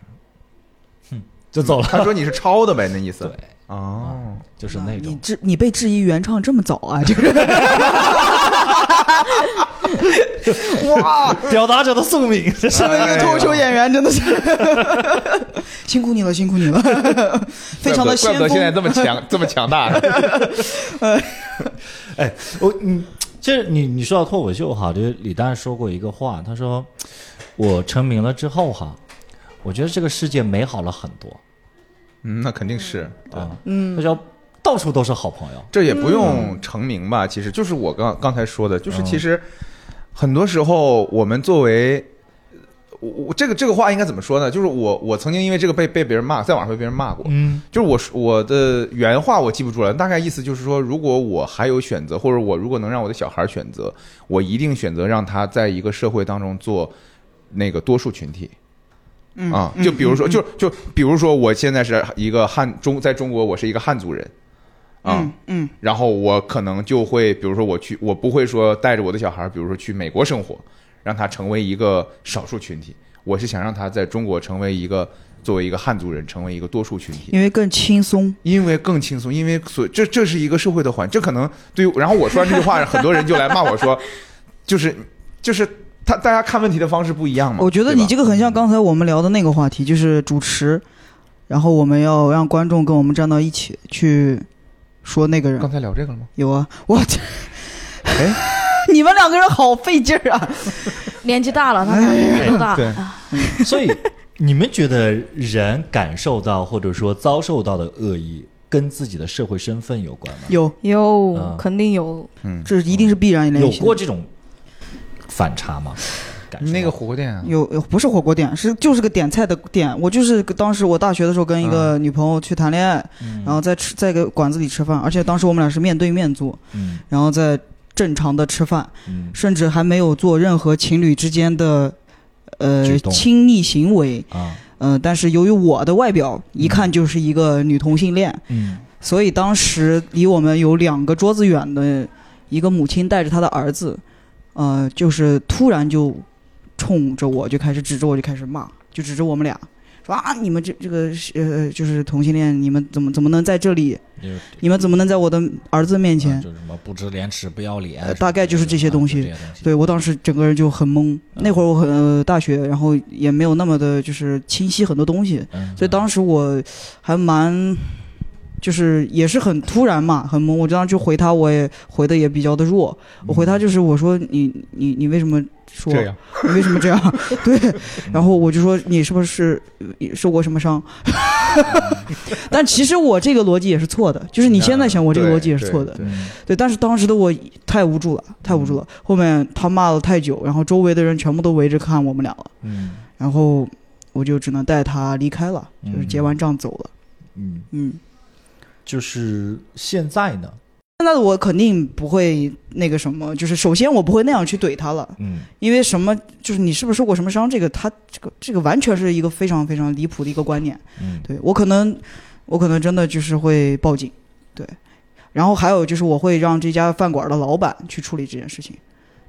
哼，就走了。他说你是抄的呗，那意思。对，哦，就是那种你。质你被质疑原创这么早啊？就是 [laughs] 哇，表达者的宿命，身为一个脱口秀演员，真的是 [laughs] 辛苦你了，辛苦你了，[laughs] 非常的怪先不得现在。这么强，这么强大。哎，我你，这你你说到脱口秀哈，就是李诞说过一个话，他说我成名了之后哈，我觉得这个世界美好了很多嗯，那肯定是。对啊，嗯他说到处都是好朋友，这也不用成名吧，其实就是我刚刚才说的，就是其实很多时候我们作为我我这个这个话应该怎么说呢？就是我我曾经因为这个被被别人骂，在网上被别人骂过。嗯就是我说我的原话我记不住了，大概意思就是说，如果我还有选择，或者我如果能让我的小孩选择，我一定选择让他在一个社会当中做那个多数群体。嗯啊，嗯就比如说，嗯就就比如说，我现在是一个汉中，在中国我是一个汉族人，啊，嗯嗯然后我可能就会，比如说我去，我不会说带着我的小孩，比如说去美国生活，让他成为一个少数群体。我是想让他在中国成为一个作为一个汉族人，成为一个多数群体，因为更轻松。因为更轻松，因为所这这是一个社会的环，这可能对于，然后我说完这句话，很多人就来骂我说，就是就是他大家看问题的方式不一样嘛。我觉得你这个很像刚才我们聊的那个话题，就是主持，然后我们要让观众跟我们站到一起去说那个人刚。才聊这个了吗？有啊，我这，[laughs] 哎，你们两个人好费劲儿啊！年纪大了，他们年纪大。对啊 [laughs] 所以你们觉得人感受到或者说遭受到的恶意，跟自己的社会身份有关吗？有，有嗯肯定有，嗯，这一定是必然联有。过这种反差吗？感受到。那个火锅店啊，有有不是火锅店，是就是个点菜的店。我就是当时我大学的时候跟一个女朋友去谈恋爱，嗯。然后在吃在个馆子里吃饭，而且当时我们俩是面对面坐，嗯。然后在正常的吃饭，嗯。甚至还没有做任何情侣之间的呃亲密行为。啊。呃，但是由于我的外表一看就是一个女同性恋，嗯。所以当时离我们有两个桌子远的一个母亲带着她的儿子，呃，就是突然就冲着我就开始指着我就开始骂，就指着我们俩说啊，你们这这个呃就是同性恋，你们怎么怎么能在这里？你们怎么能在我的儿子面前啊？就是什么不知廉耻不要脸呃，大概就是这些东西对我当时整个人就很懵。那会儿我很、呃、大学，然后也没有那么的就是清晰很多东西，嗯所以当时我还蛮，就是也是很突然嘛，很懵。我当时就回他，我也回的也比较的弱。我回他就是我说你你你为什么说这样，你为什么这样？[laughs] [laughs] 对，然后我就说你是不是呃受过什么伤？[laughs] 但其实我这个逻辑也是错的，就是你现在想我这个逻辑也是错的。对，但是当时的我太无助了，太无助了。后面他骂了太久，然后周围的人全部都围着看我们俩了，嗯然后我就只能带他离开了，就是结完账走了。嗯，嗯，就是现在呢，现在的我肯定不会那个什么，就是首先我不会那样去怼他了，嗯。因为什么，就是你是不是受过什么伤，这个他这个这个完全是一个非常非常离谱的一个观念。嗯。对我可能，我可能真的就是会报警，对。然后还有就是我会让这家饭馆的老板去处理这件事情，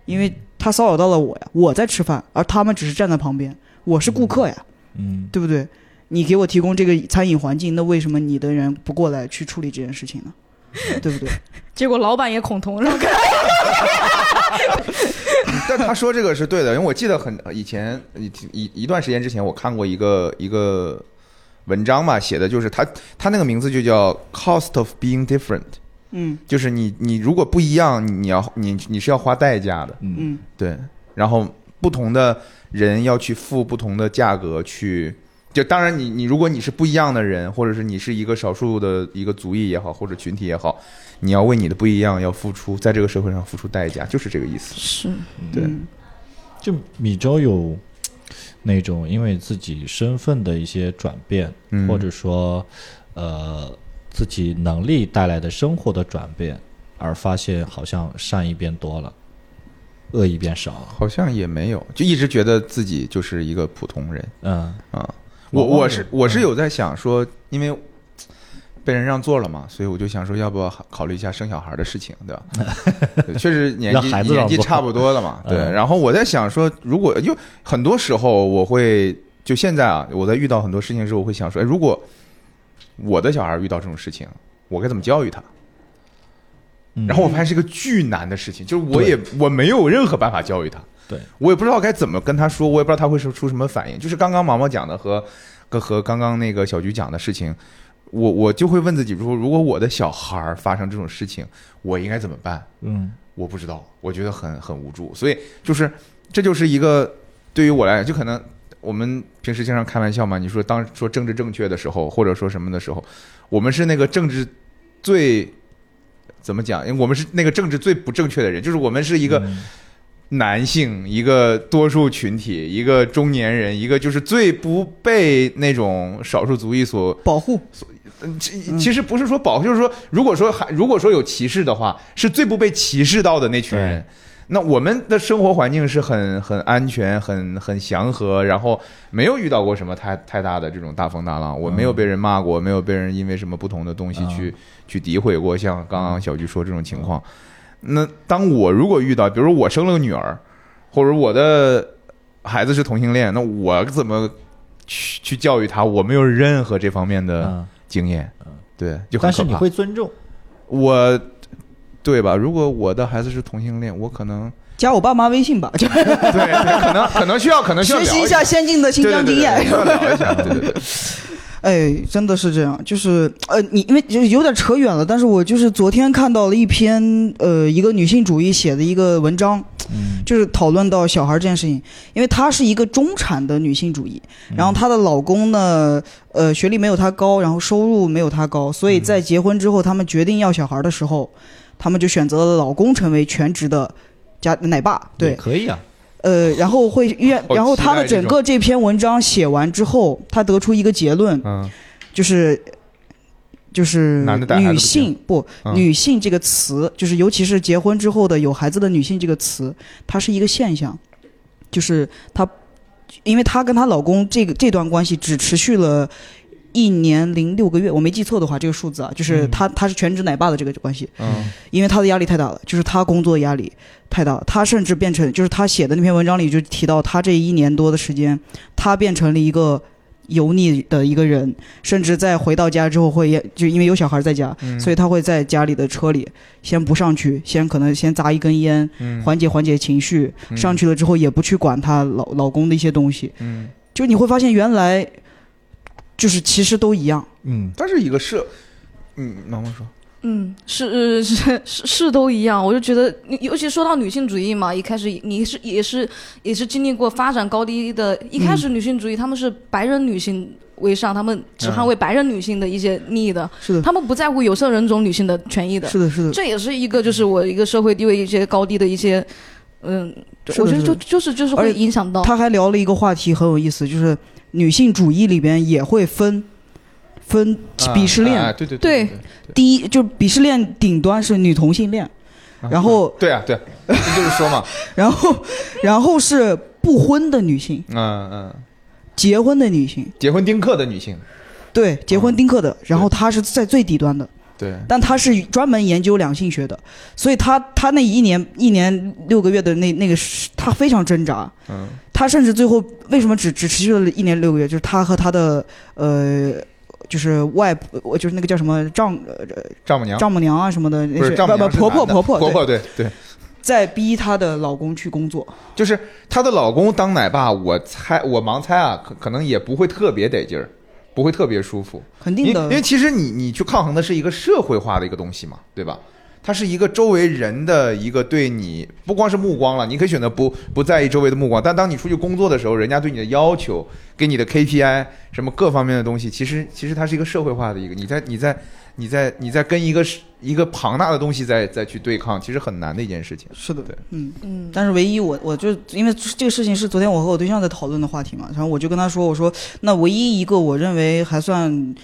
因为他骚扰到了我呀，我在吃饭，而他们只是站在旁边，我是顾客呀，嗯。对不对？你给我提供这个餐饮环境，那为什么你的人不过来去处理这件事情呢？[laughs] 对不对？结果老板也恐同，然后跟但他说这个是对的，因为我记得很以前一一一段时间之前，我看过一个一个文章嘛，写的就是他他那个名字就叫 “cost of being different”，嗯就是你你如果不一样，你你要你你是要花代价的，嗯嗯对，然后不同的人要去付不同的价格去。就当然你，你如果你是不一样的人，或者是你是一个少数的一个族裔也好，或者群体也好，你要为你的不一样要付出，在这个社会上付出代价，就是这个意思。是对嗯就米粥有那种因为自己身份的一些转变，嗯或者说呃自己能力带来的生活的转变，而发现好像善意变多了，恶意变少了。好像也没有，就一直觉得自己就是一个普通人嗯啊。我我是我是有在想说，因为被人让座了嘛，所以我就想说，要不要考虑一下生小孩的事情，对吧？[laughs] 对确实年纪年纪差不多了嘛，[laughs] 对。嗯然后我在想说，如果因为很多时候我会就现在啊，我在遇到很多事情的时候，我会想说，哎，如果我的小孩遇到这种事情，我该怎么教育他？嗯然后我发现是个巨难的事情，就是我也我没有任何办法教育他，对我也不知道该怎么跟他说，我也不知道他会出出什么反应。就是刚刚毛毛讲的和和和刚刚那个小菊讲的事情，我我就会问自己，如果如果我的小孩儿发生这种事情，我应该怎么办？嗯我不知道，我觉得很很无助，所以就是这就是一个对于我来讲，就可能我们平时经常开玩笑嘛，你说当说政治正确的时候，或者说什么的时候，我们是那个政治最怎么讲？因为我们是那个政治最不正确的人，就是我们是一个嗯男性，一个多数群体，一个中年人，一个就是最不被那种少数族裔所保护，所其其实不是说保护，就是说，如果说还如果说有歧视的话，是最不被歧视到的那群人。那我们的生活环境是很很安全、很很祥和，然后没有遇到过什么太太大的这种大风大浪。我没有被人骂过，没有被人因为什么不同的东西去、去诋毁过，像刚刚小菊说这种情况。那当我如果遇到，比如说我生了个女儿，或者我的孩子是同性恋，那我怎么去去教育他？我没有任何这方面的嗯，经验，对，就很但是你会尊重，我，对吧？如果我的孩子是同性恋，我可能加我爸妈微信吧，[laughs] 就对对，可能可能需要，可能需要学习一下先进的新疆经验。对对对，[laughs] 哎，真的是这样，就是呃，你因为就是有点扯远了，但是我就是昨天看到了一篇呃一个女性主义写的一个文章，嗯。[tsk] 就是讨论到小孩这件事情，因为她是一个中产的女性主义，然后她的老公呢，呃，学历没有她高，然后收入没有她高，所以在结婚之后，他们决定要小孩的时候，他们就选择了老公成为全职的家奶爸，对，可以啊，呃，然后会愿，然后他的整个这篇文章写完之后，他得出一个结论，嗯就是就是女性不嗯女性这个词，就是尤其是结婚之后的有孩子的女性这个词，它是一个现象，就是她，因为她跟她老公这个这段关系只持续了。一年零六个月，我没记错的话，这个数字啊，就是嗯。她她是全职奶爸的这个关系，嗯。因为他的压力太大了，就是他工作压力太大了，他甚至变成，就是他写的那篇文章里就提到，他这一年多的时间，他变成了一个油腻的一个人，甚至在回到家之后会，就因为有小孩在家，嗯，所以他会在家里的车里先不上去，先可能先砸一根烟，嗯。缓解缓解情绪，嗯。上去了之后也不去管她老老公的一些东西，嗯，就你会发现原来就是其实都一样，嗯。但是一个社，嗯，毛毛说，嗯，是是是是都一样，我就觉得，你尤其说到女性主义嘛，一开始你是也是也是经历过发展高低的。一开始女性主义，他们是白人女性为上，他们只捍卫白人女性的一些利益的，是的，他们不在乎有色人种女性的权益的。是的，是的，这也是一个就是我一个社会地位一些高低的一些，嗯，是我觉得就就是就是会影响到。他还聊了一个话题很有意思，就是女性主义里边也会分分鄙视链。啊对对对对，第一，就鄙视链顶端是女同性恋，啊然后对啊对啊，这就是说嘛，[laughs] 然后 [laughs] 然后是不婚的女性，嗯嗯，结婚的女性，结婚丁克的女性，对，结婚丁克的，然后她是在最底端的，对，但他是专门研究两性学的，所以他他那一年一年六个月的那那个是，她非常挣扎，嗯。他甚至最后为什么只只持续了一年六个月？就是他和他的呃，就是外婆，就是那个叫什么丈呃丈母娘，丈母娘。啊什么的，不是那丈母娘婆婆婆婆婆婆，对对，在逼她的老公去工作。就是她的老公当奶爸，我猜我盲猜啊，可可能也不会特别得劲儿，不会特别舒服。肯定的，因为其实你你去抗衡的是一个社会化的一个东西嘛，对吧？它是一个周围人的一个对你不光是目光了，你可以选择不不在意周围的目光，但当你出去工作的时候，人家对你的要求、给你的 KPI 什么各方面的东西，其实其实它是一个社会化的一个，你在你在你在你在跟一个一个庞大的东西在在去对抗，其实很难的一件事情。是的对，嗯。嗯，但是唯一我我就因为这个事情是昨天我和我对象在讨论的话题嘛，然后我就跟他说，我说那唯一一个我认为还算。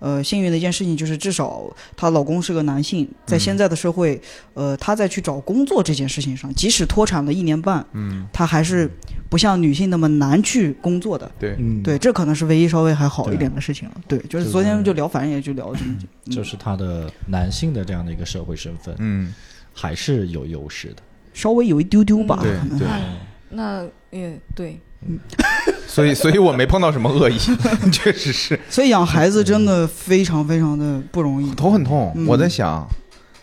呃，幸运的一件事情就是，至少她老公是个男性，在现在的社会，呃，她在去找工作这件事情上，即使脱产了一年半，嗯，她还是不像女性那么难去工作的。对，嗯，对，这可能是唯一稍微还好一点的事情了。对，就是是昨天就聊，反正也就聊这么久就是她的男性的这样的一个社会身份，嗯，还是有优势的。稍微有一丢丢吧。对可能对，哎那也对，[laughs] 所以 [laughs] 所以我没碰到什么恶意，[laughs] 确实是。所以养孩子真的非常非常的不容易。头很痛，嗯我在想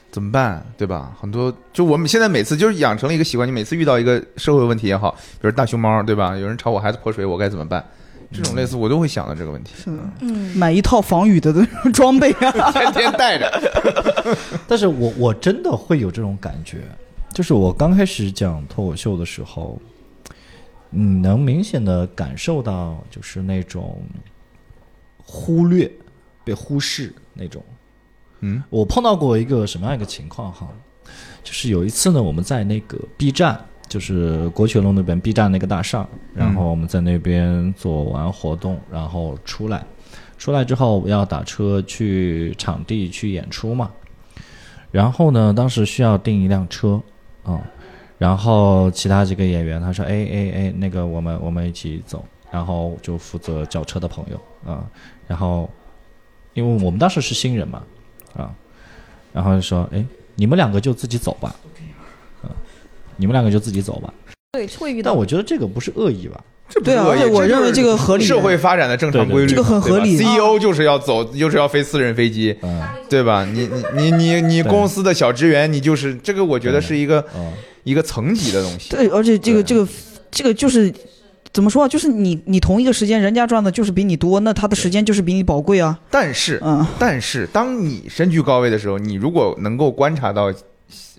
怎么办，对吧？很多就我们现在每次就是养成了一个习惯，你每次遇到一个社会问题也好，比如大熊猫，对吧？有人朝我孩子泼水，我该怎么办？这种类似我都会想到这个问题，是的，嗯，买一套防雨的那种装备啊。[laughs] 天天带着。但是我我真的会有这种感觉，就是我刚开始讲脱口秀的时候，你能明显的感受到，就是那种忽略、被忽视那种。嗯我碰到过一个什么样一个情况哈，就是有一次呢，我们在那个 B 站就是国学路那边 B 站那个大厦，然后我们在那边做完活动，然后出来，出来之后要打车去场地去演出嘛，然后呢，当时需要订一辆车，啊、然后其他几个演员他说，哎哎哎，那个我们我们一起走，然后就负责叫车的朋友啊、然后因为我们当时是新人嘛，啊，然后就说，哎，你们两个就自己走吧，啊，你们两个就自己走吧。对，会遇到但。我觉得这个不是恶意吧？这不对啊是恶意而且我认为这个合理社会发展的正常规律，这个很合理 CEO 就是要走，就是要飞私人飞机，嗯对吧？你你你你你公司的小职员，你就是这个，我觉得是一个嗯，一个层级的东西。对，而且这个这个这个就是怎么说啊？就是你你同一个时间，人家赚的就是比你多，那他的时间就是比你宝贵啊。但是嗯，但是当你身居高位的时候，你如果能够观察到，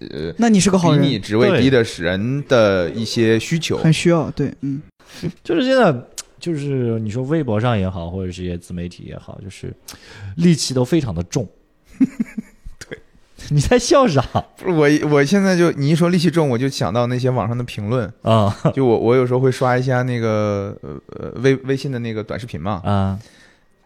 呃，那你是个好比你，职位低的人的一些需求，很需要。对，嗯，[laughs] 就是现在，就是你说微博上也好，或者是一些自媒体也好，就是戾气都非常的重。[laughs] 对，你在笑啥？不是我我现在就你一说戾气重，我就想到那些网上的评论，啊。就我我有时候会刷一下那个呃呃微微信的那个短视频嘛，啊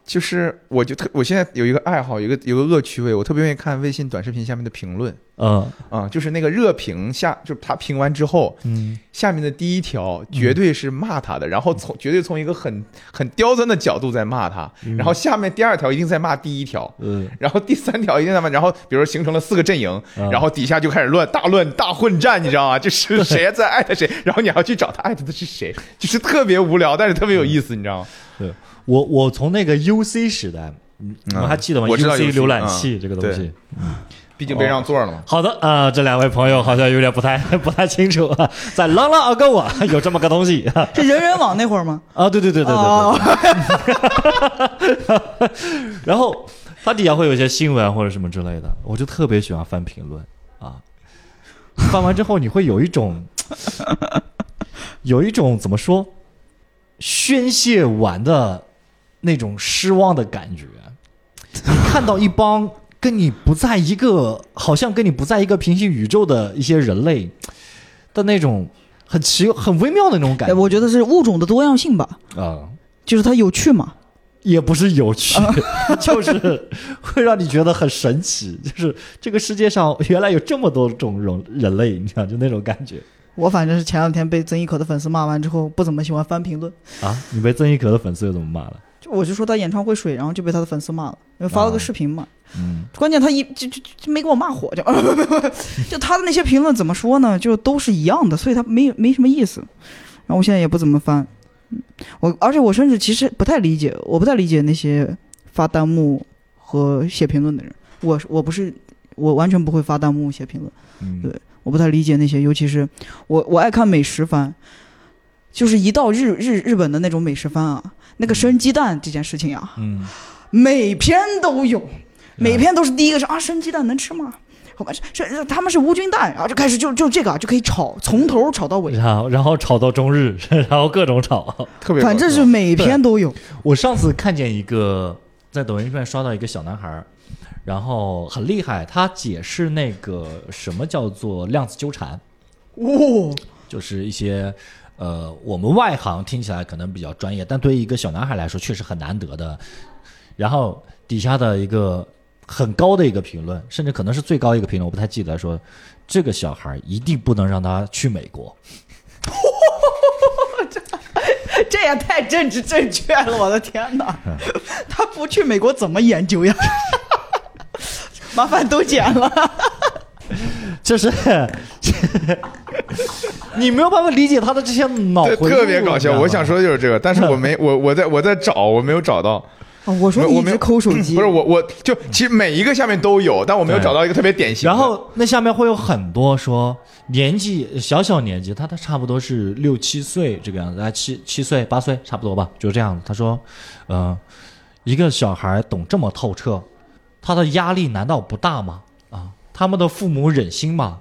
就是我就特我现在有一个爱好，有一个有个恶趣味，我特别愿意看微信短视频下面的评论嗯。啊，就是那个热评下，就是他评完之后，嗯。下面的第一条绝对是骂他的，然后从绝对从一个很很刁钻的角度在骂他，然后下面第二条一定在骂第一条。嗯，然后第三条一定在骂，然后比如说形成了四个阵营，嗯。然后底下就开始乱大乱大混战，你知道吗？就是 [laughs] 谁在艾特谁，然后你还要去找他艾特的是谁，就是特别无聊，但是特别有意思，你知道吗？我我从那个 UC 时代，你你们还记得吗我知道？UC 浏览器这个东西。毕竟被让座了嘛。好的啊、这两位朋友好像有点不太 [laughs] 不太清楚啊，[laughs] 在朗朗阿沟啊有这么个东西啊，[laughs] 是人人网那会儿吗？对对对对对对。哦然后它底下会有一些新闻或者什么之类的，我就特别喜欢翻评论啊。翻完之后，你会有一种有一种怎么说宣泄完的那种失望的感觉。你看到一帮跟你不在一个，好像跟你不在一个平行宇宙的一些人类的那种很奇很微妙的那种感觉哎我觉得是物种的多样性吧，啊。就是它有趣嘛。也不是有趣，[laughs] 就是会让你觉得很神奇，就是这个世界上原来有这么多种人人类，你知道，就那种感觉我反正是前两天被曾轶可的粉丝骂完之后，不怎么喜欢翻评论。啊！你被曾轶可的粉丝又怎么骂了？就我就说他演唱会水，然后就被他的粉丝骂了，因为发了个啊视频嘛。嗯关键他一就就就没给我骂火，就 [laughs] [laughs] 就他的那些评论怎么说呢？就都是一样的，所以他没没什么意思。然后我现在也不怎么翻，嗯我而且我甚至其实不太理解，我不太理解那些发弹幕和写评论的人。我我不是我完全不会发弹幕写评论，嗯，对我不太理解那些，尤其是我我爱看美食番，就是一到日日日本的那种美食番啊，那个生鸡蛋这件事情啊，嗯，每篇都有，每篇都是第一个是啊生鸡蛋能吃吗？后面是是他们是无菌蛋，然后就开始就就这个啊就可以炒，从头炒到尾，然后然后炒到中日，[laughs] 然后各种炒。特别反正是每篇都有。我上次看见一个在抖音上面刷到一个小男孩，然后很厉害，他解释那个什么叫做量子纠缠。哦，就是一些呃，我们外行听起来可能比较专业，但对于一个小男孩来说确实很难得的。然后底下的一个很高的一个评论，甚至可能是最高一个评论，我不太记得说，这个小孩一定不能让他去美国。这也太政治正确了，我的天哪！他不去美国怎么研究呀？[laughs] 麻烦都剪了。[laughs] 就是你没有办法理解他的这些脑回路特别搞笑。我想说的就是这个，但是我没我我在我在找，我没有找到。哦我说你我没有一直抠手 [clears throat] 机，不是我我就其实每一个下面都有，但我没有找到一个特别典型的。然后那下面会有很多说年纪小小年纪，他他差不多是六七岁这个样子，啊七七岁八岁差不多吧，就这样子。他说，呃，一个小孩懂这么透彻，他的压力难道不大吗？啊，他们的父母忍心吗？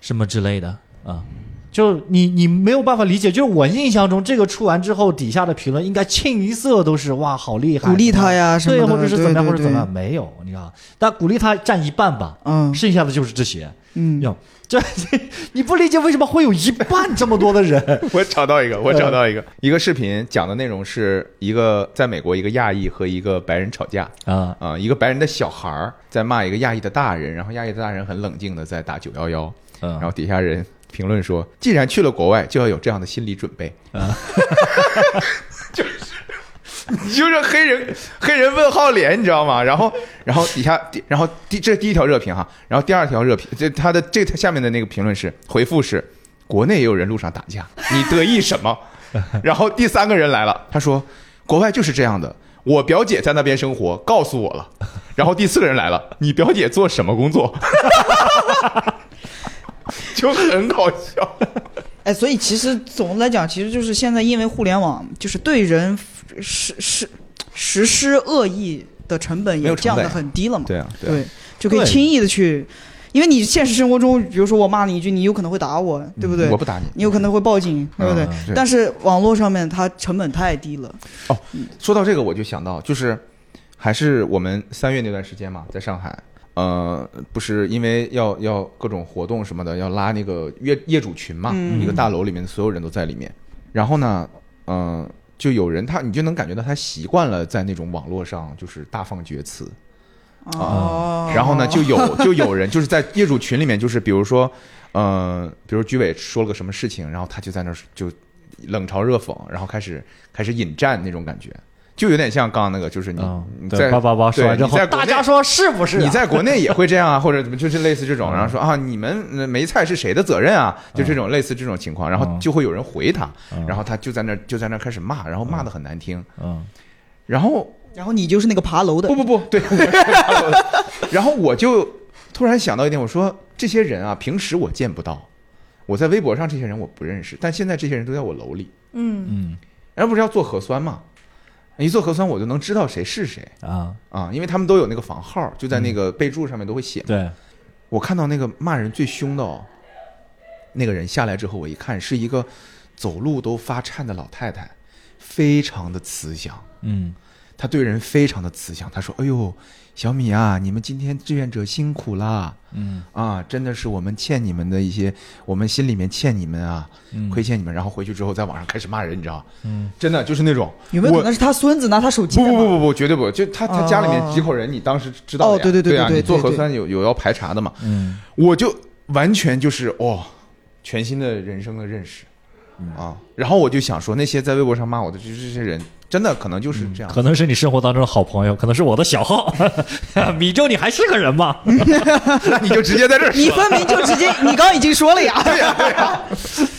什么之类的啊。就你你没有办法理解，就是我印象中这个出完之后，底下的评论应该清一色都是哇好厉害，鼓励他呀什么对，的，或者是怎么样，对或者怎么样，没有，你知道，但鼓励他占一半吧，嗯，剩下的就是这些。嗯，要，这 [laughs] 你不理解为什么会有一半这么多的人？[laughs] 我找到一个，我找到一个，一个视频讲的内容是一个在美国一个亚裔和一个白人吵架啊啊、一个白人的小孩儿在骂一个亚裔的大人，然后亚裔的大人很冷静的在打九幺幺，嗯然后底下人评论说，既然去了国外，就要有这样的心理准备。啊就是 [laughs] 你就是黑人黑人问号脸，你知道吗？然后然后底下第然后第这是第一条热评哈，然后第二条热评，这他的这他下面的那个评论是回复是，国内也有人路上打架，[laughs] 你得意什么？然后第三个人来了，他说国外就是这样的。我表姐在那边生活，告诉我了。然后第四个人来了，你表姐做什么工作？[laughs] 就很搞笑。哎，所以其实总的来讲，其实就是现在因为互联网，就是对人实实实施恶意的成本也降得很低了嘛。对啊，对就可以轻易的去，因为你现实生活中，比如说我骂你一句，你有可能会打我，对不对？我不打你。你有可能会报警，对不对？但是网络上面它成本太低了，哦说到这个，我就想到，就是还是我们三月那段时间嘛，在上海，呃，不是因为要要各种活动什么的，要拉那个业业主群嘛，嗯一个大楼里面的所有人都在里面。然后呢，嗯、就有人他，你就能感觉到他习惯了在那种网络上就是大放厥词。哦，然后呢，就有 [laughs] 就有人就是在业主群里面，就是比如说，呃，比如居委说了个什么事情，然后他就在那儿就冷嘲热讽，然后开始开始引战那种感觉，就有点像刚刚那个，就是你、嗯你在叭叭叭说完之后大家说是不是啊？你在国内也会这样啊，[laughs] 或者怎么就是类似这种，嗯。然后说啊，你们呃没菜是谁的责任啊？就这种类似这种情况，然后嗯。就会有人回他，嗯。然后他就在那儿就在那儿开始骂，然后骂的很难听，嗯。然后然后你就是那个爬楼的。不，不不，[laughs] 对，我是爬楼的。然后我就突然想到一点，我说这些人啊，平时我见不到，我在微博上这些人我不认识，但现在这些人都在我楼里，嗯，嗯。然后不是要做核酸嘛？一做核酸我就能知道谁是谁啊，啊，因为他们都有那个房号，就在那个备注上面都会写嘛。对，我看到那个骂人最凶的哦，那个人下来之后，我一看是一个走路都发颤的老太太，非常的慈祥。嗯她对人非常的慈祥，她说：“哎呦，小米啊，你们今天志愿者辛苦啦。嗯。啊，真的是我们欠你们的一些，我们心里面欠你们啊，嗯。亏欠你们。”然后回去之后在网上开始骂人，你知道，嗯。真的就是那种我有没有可能是他孙子拿他手机不？不不不不，绝对不，就他他家里面哦几口人，你当时知道的呀。哦对对对对啊，对对你做核酸有有要排查的嘛，嗯。我就完全就是哦，全新的人生的认识。嗯。啊。然后我就想说，那些在微博上骂我的这这些人，真的可能就是这样。可能是你生活当中的好朋友，可能是我的小号。[laughs] 米粥，你还是个人吗？[laughs] 那你就直接在这儿 [laughs] 你。分明就直接，你刚刚已经说了呀。对呀、对呀、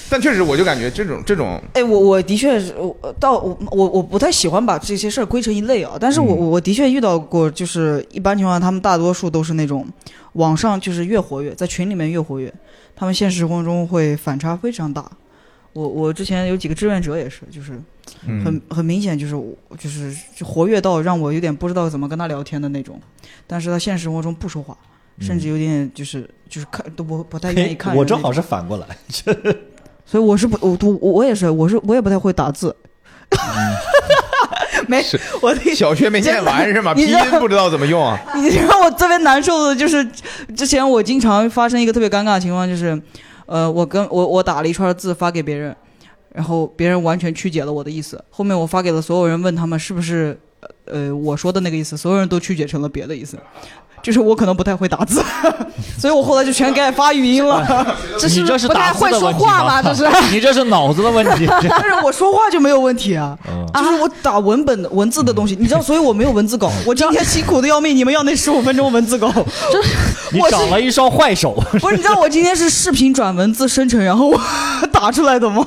但确实，我就感觉这种这种，哎，我我的确是，我到我我我不太喜欢把这些事儿归成一类啊，但是我嗯我我的确遇到过，就是一般情况下，他们大多数都是那种网上就是越活跃，在群里面越活跃，他们现实生活中会反差非常大。我我之前有几个志愿者也是，就是嗯，很很明显就是就是就活跃到让我有点不知道怎么跟他聊天的那种，但是他现实生活中不说话，甚至有点就是就是看都不不太愿意看。我正好是反过来。所以我是不我我我也是我是我也不太会打字，[laughs] 没是我的小学没念完是吗？拼音 [laughs] 不知道怎么用啊？你让我特别难受的就是，之前我经常发生一个特别尴尬的情况，就是，呃，我跟我我打了一串字发给别人，然后别人完全曲解了我的意思，后面我发给了所有人，问他们是不是呃我说的那个意思，所有人都曲解成了别的意思。就是我可能不太会打字，[laughs] 所以我后来就全改发语音了。[laughs] 这你这是不太会说打字的问题话吗？这是。[laughs] 你这是脑子的问题。但是我说话就没有问题啊。嗯就是我打文本的文字的东西，你知道，所以我没有文字稿。我今天辛苦的要命，你们要那十五分钟文字稿。你我是长了一双坏手。不是，你知道我今天是视频转文字生成，然后我打出来的吗？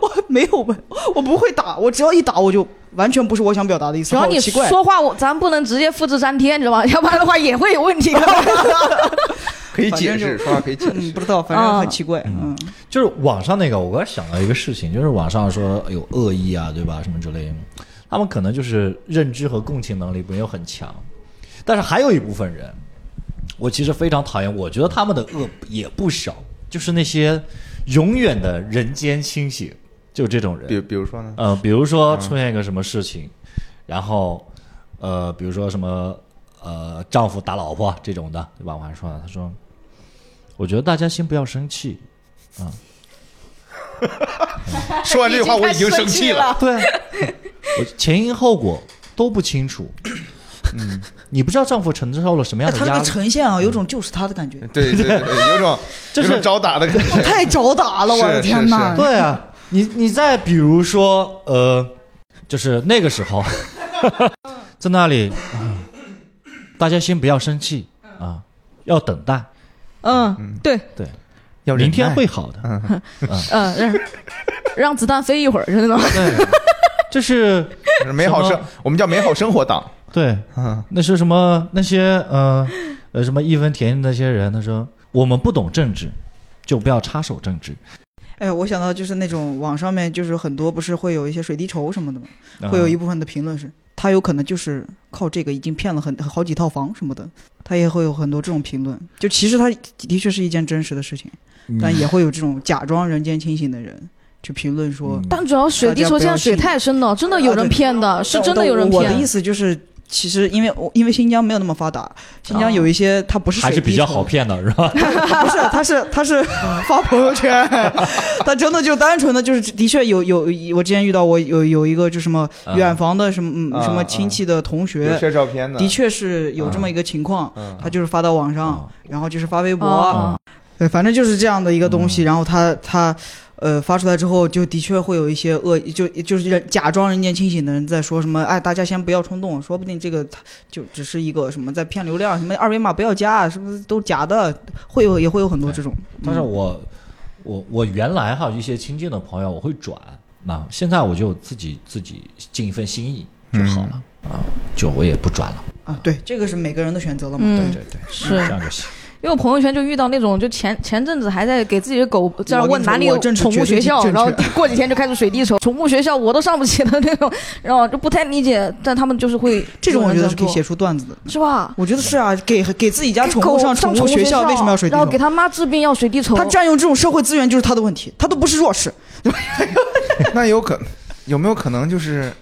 我没有文，我不会打，我只要一打我就完全不是我想表达的意思，主要你好奇怪。说话，我咱不能直接复制粘贴，你知道吗？[laughs] 要不然的话也会有问题。[laughs] [laughs] 可以解释，说话可以解嗯，释。不知道，反正很奇怪。嗯，就是网上那个，我刚想到一个事情，就是网上说有恶意啊，对吧？什么之类的，他们可能就是认知和共情能力没有很强，但是还有一部分人，我其实非常讨厌，我觉得他们的恶也不少，就是那些永远的人间清醒，就这种人。比比如说呢？呃，比如说出现一个什么事情，然后呃，比如说什么呃，丈夫打老婆这种的，对吧？我还说了，他说我觉得大家先不要生气。啊 [laughs] 说完这句话，我已经生气了。对前因后果都不清楚。嗯，[laughs] 你不知道丈夫承受了什么样哎他这个的压力，呈现啊，有种就是他的感觉，对对有种 [laughs] 就是找打的感觉。太找打了，我的天哪！对啊，你你再比如说，呃，就是那个时候，[laughs] 在那里，嗯大家先不要生气啊，要等待，嗯，对，对，要明天会好的。嗯，嗯 [laughs] 让让子弹飞一会儿，就那种。对，这是 [laughs] 美好生我们叫美好生活党。对，嗯那是什么？那些呃呃什么义愤填膺那些人，他说我们不懂政治，就不要插手政治。哎，我想到就是那种网上面就是很多不是会有一些水滴筹什么的吗？啊会有一部分的评论是，他有可能就是靠这个已经骗了很好几套房什么的，他也会有很多这种评论。就其实他的确是一件真实的事情，嗯但也会有这种假装人间清醒的人去评论说，嗯但主要水滴筹现在水太深了，真的有人骗的，是真的有人骗我的意。思就是，其实因为我因为新疆没有那么发达，新疆有一些它不是还是比较好，骗的，是吧？[laughs] 不是，他是他是发朋友圈，[laughs] 他真的就单纯的就是的确有有，我之前遇到我有有一个就什么啊远房的什么什么亲戚的同有学。些照片的，的确是有这么一个情况，嗯。他就是发到网上啊，然后就是发微博，啊对，反正就是这样的一个东西。嗯。然后他他呃发出来之后，就的确会有一些恶，就就是假装人间清醒的人在说什么，哎，大家先不要冲动，说不定这个他就只是一个什么在骗流量，什么二维码不要加，是不是都假的？会有也会有很多这种。但是我我我原来哈一些亲近的朋友我会转，那现在我就自己自己尽一份心意就好了、啊，就我也不转了，啊，对，这个是每个人的选择了嘛。嗯对对对，是这样就行。因为我朋友圈就遇到那种，就前前阵子还在给自己的狗在那问哪里有宠物学校，然后过几天就开始水滴筹，宠物学校我都上不起的那种，然后就不太理解，但他们就是会这种我觉得是可以写出段子的。是吧？我觉得是啊，给给自己家宠物上宠宠物学校校为什么要水滴筹然后给？他妈治病要水滴筹，他占用这种社会资源就是他的问题，他都不是弱势。[laughs] 那有可有没有可能就是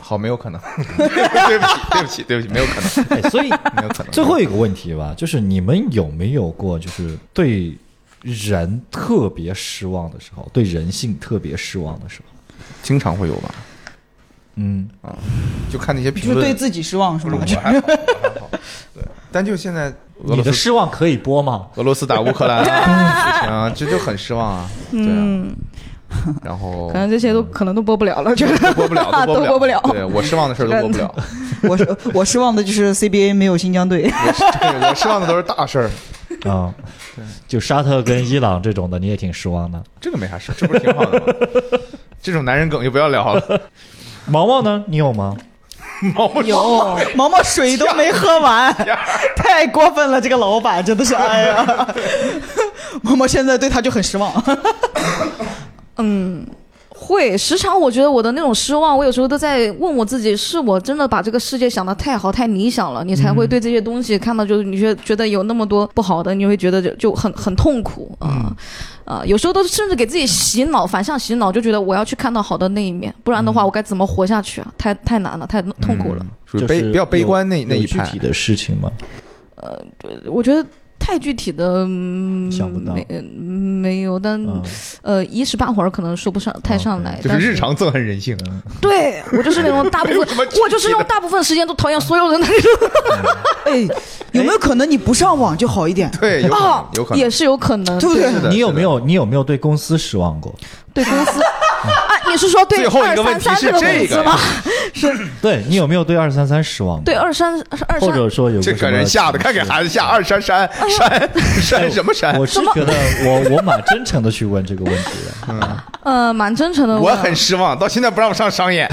好？没有可能。[laughs] 对不起，对不起，对不起，没有可能，哎，所以没有可能。最后一个问题吧，就是你们有没有过就是对人特别失望的时候，对人性特别失望的时候？经常会有吧？嗯啊，就看那些评论就对，自己失望是吗？不是我还好，我还好。对，但就现在俄你的失望可以播吗？俄罗斯打乌克兰啊，[laughs] 事情啊，这就很失望啊。对啊，嗯，[laughs] 然后可能这些都可能都播不了了，就是都播不了，都播不了 [laughs] 对我失望的事儿都播不了。[laughs] 我是我失望的就是 CBA 没有新疆队。我失望的都是大事儿，啊、就沙特跟伊朗这种的，你也挺失望的。这个没啥事，这不是挺好的吗？这种男人梗就不要聊了。毛毛呢？你有吗？毛毛有毛毛水都没喝完，太过分了！这个老板真的是，哎呀，毛毛现在对他就很失望。嗯，会时常我觉得我的那种失望，我有时候都在问我自己，是我真的把这个世界想的太好、太理想了，你才会对这些东西看到，就是你觉觉得有那么多不好的，你会觉得就就很很痛苦啊啊、有时候都甚至给自己洗脑，反向洗脑，就觉得我要去看到好的那一面，不然的话我该怎么活下去啊？太太难了，太痛苦了。嗯，属于就是悲比较悲观那那一派具体。的事情吗？呃我觉得太具体的，嗯、想不到没呃没有，但、嗯，呃一时半会儿可能说不上太上来，就是日常憎恨人性啊，[laughs] 对我就是那种大部分 [laughs] 我就是用大部分时间都讨厌所有人的那种 [laughs] 哎，有没有可能你不上网就好一点？对，有可啊能，有可能也。是有可能对不对你有没？有你有没有对公司失望过？对公司啊，你是说对最后一二个问题是三三这个吗？[laughs] 对你有没有对二三三失望？对二三二三或者说有的这个人吓的，看给孩子吓二三三闪闪什么闪？我是觉得我我蛮真诚的去问这个问题的。呃蛮真诚的，我很失望，到现在不让我上商演，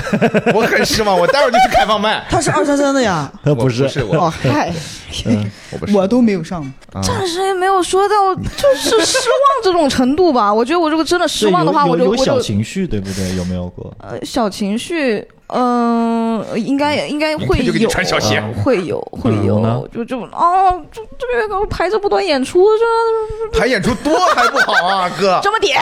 我很失望。我待会儿就去开放麦。他是二三三的呀。呃，我不是，是哦我，嗨，[laughs] 我不是我都没有上。啊暂时也没有说到就是失望这种程度吧。[laughs] 我觉得我如果真的失望的话，有有有小我就我就情绪，对不对？有没有过？呃小情绪。嗯、应该应该会就给你有，穿小鞋会有会有，就就哦，这这个排这么多演出，这排演出多还不好啊，哥 [laughs] 这么点，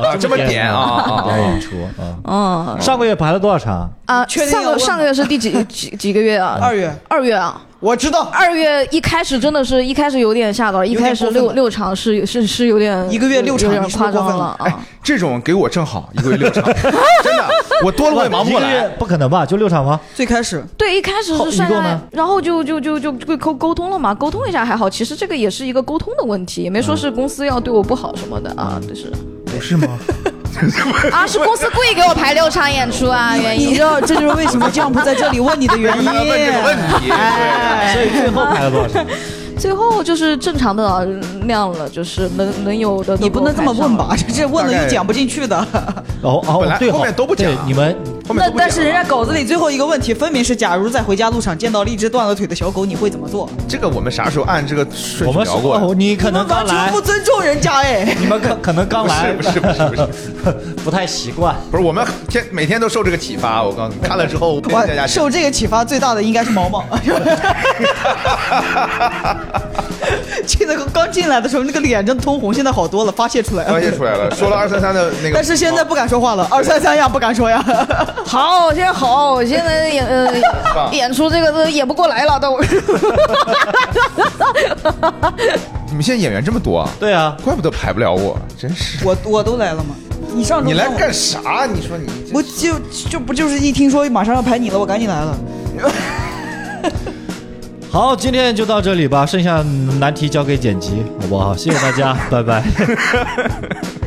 啊这么点啊演出啊！嗯上个月排了多少场？啊，上个上个月是第几几几个月啊？二月，二月啊，我知道，二月一开始真的是一开始有点吓到，一开始六六场是是是有点一个月六场夸张了了啊。这种给我正好一个月六场，[laughs] 真的，我多了我也忙不过来。不可能吧？就六场吗？最开始对，一开始是上下来一共呢，然后就就就就就沟沟通了嘛，沟通一下还好。其实这个也是一个沟通的问题，也没说是公司要对我不好什么的啊，就是不是吗？[laughs] 啊，是公司故意给我排六场演出啊，原因你知。道这就是为什么 Jump 在这里问你的原因。[laughs] 问这个问题，哎所以最后排了多少场？[laughs] 最后就是正常的量了，就是能能有的你不能这么问吧？这这问了又讲不进去的。哦哦本来，对哦，后面都不讲你们后面那但是人家稿子里最后一个问题分明是：假如在回家路上见到了一只断了腿的小狗，你会怎么做？这个我们啥时候按这个顺我们序聊过？哦，你可能刚来完全不，尊重人家哎。你们可可能刚不来，是不是不是不是 [laughs] 不太习惯。不是，我们天每天都受这个启发。我告诉你，看了之后，受这个启发最大的应该是毛毛。[laughs] 记得刚进来的时候，那个脸真的通红，现在好多了，发泄出来了发泄。出来了，[laughs] 说了二三三的那个，但是现在不敢说话了，二三三呀不敢说呀。[laughs] 好，现在好，现在演呃演出这个都演不过来了都。你们现在演员这么多啊，对啊，怪不得排不了我，真是。我我都来了吗，你上周你来干啥？你说你我就就不就是一听说马上要排你了，我赶紧来了。好，今天就到这里吧，剩下难题交给剪辑，好不好？谢谢大家，拜拜。[laughs]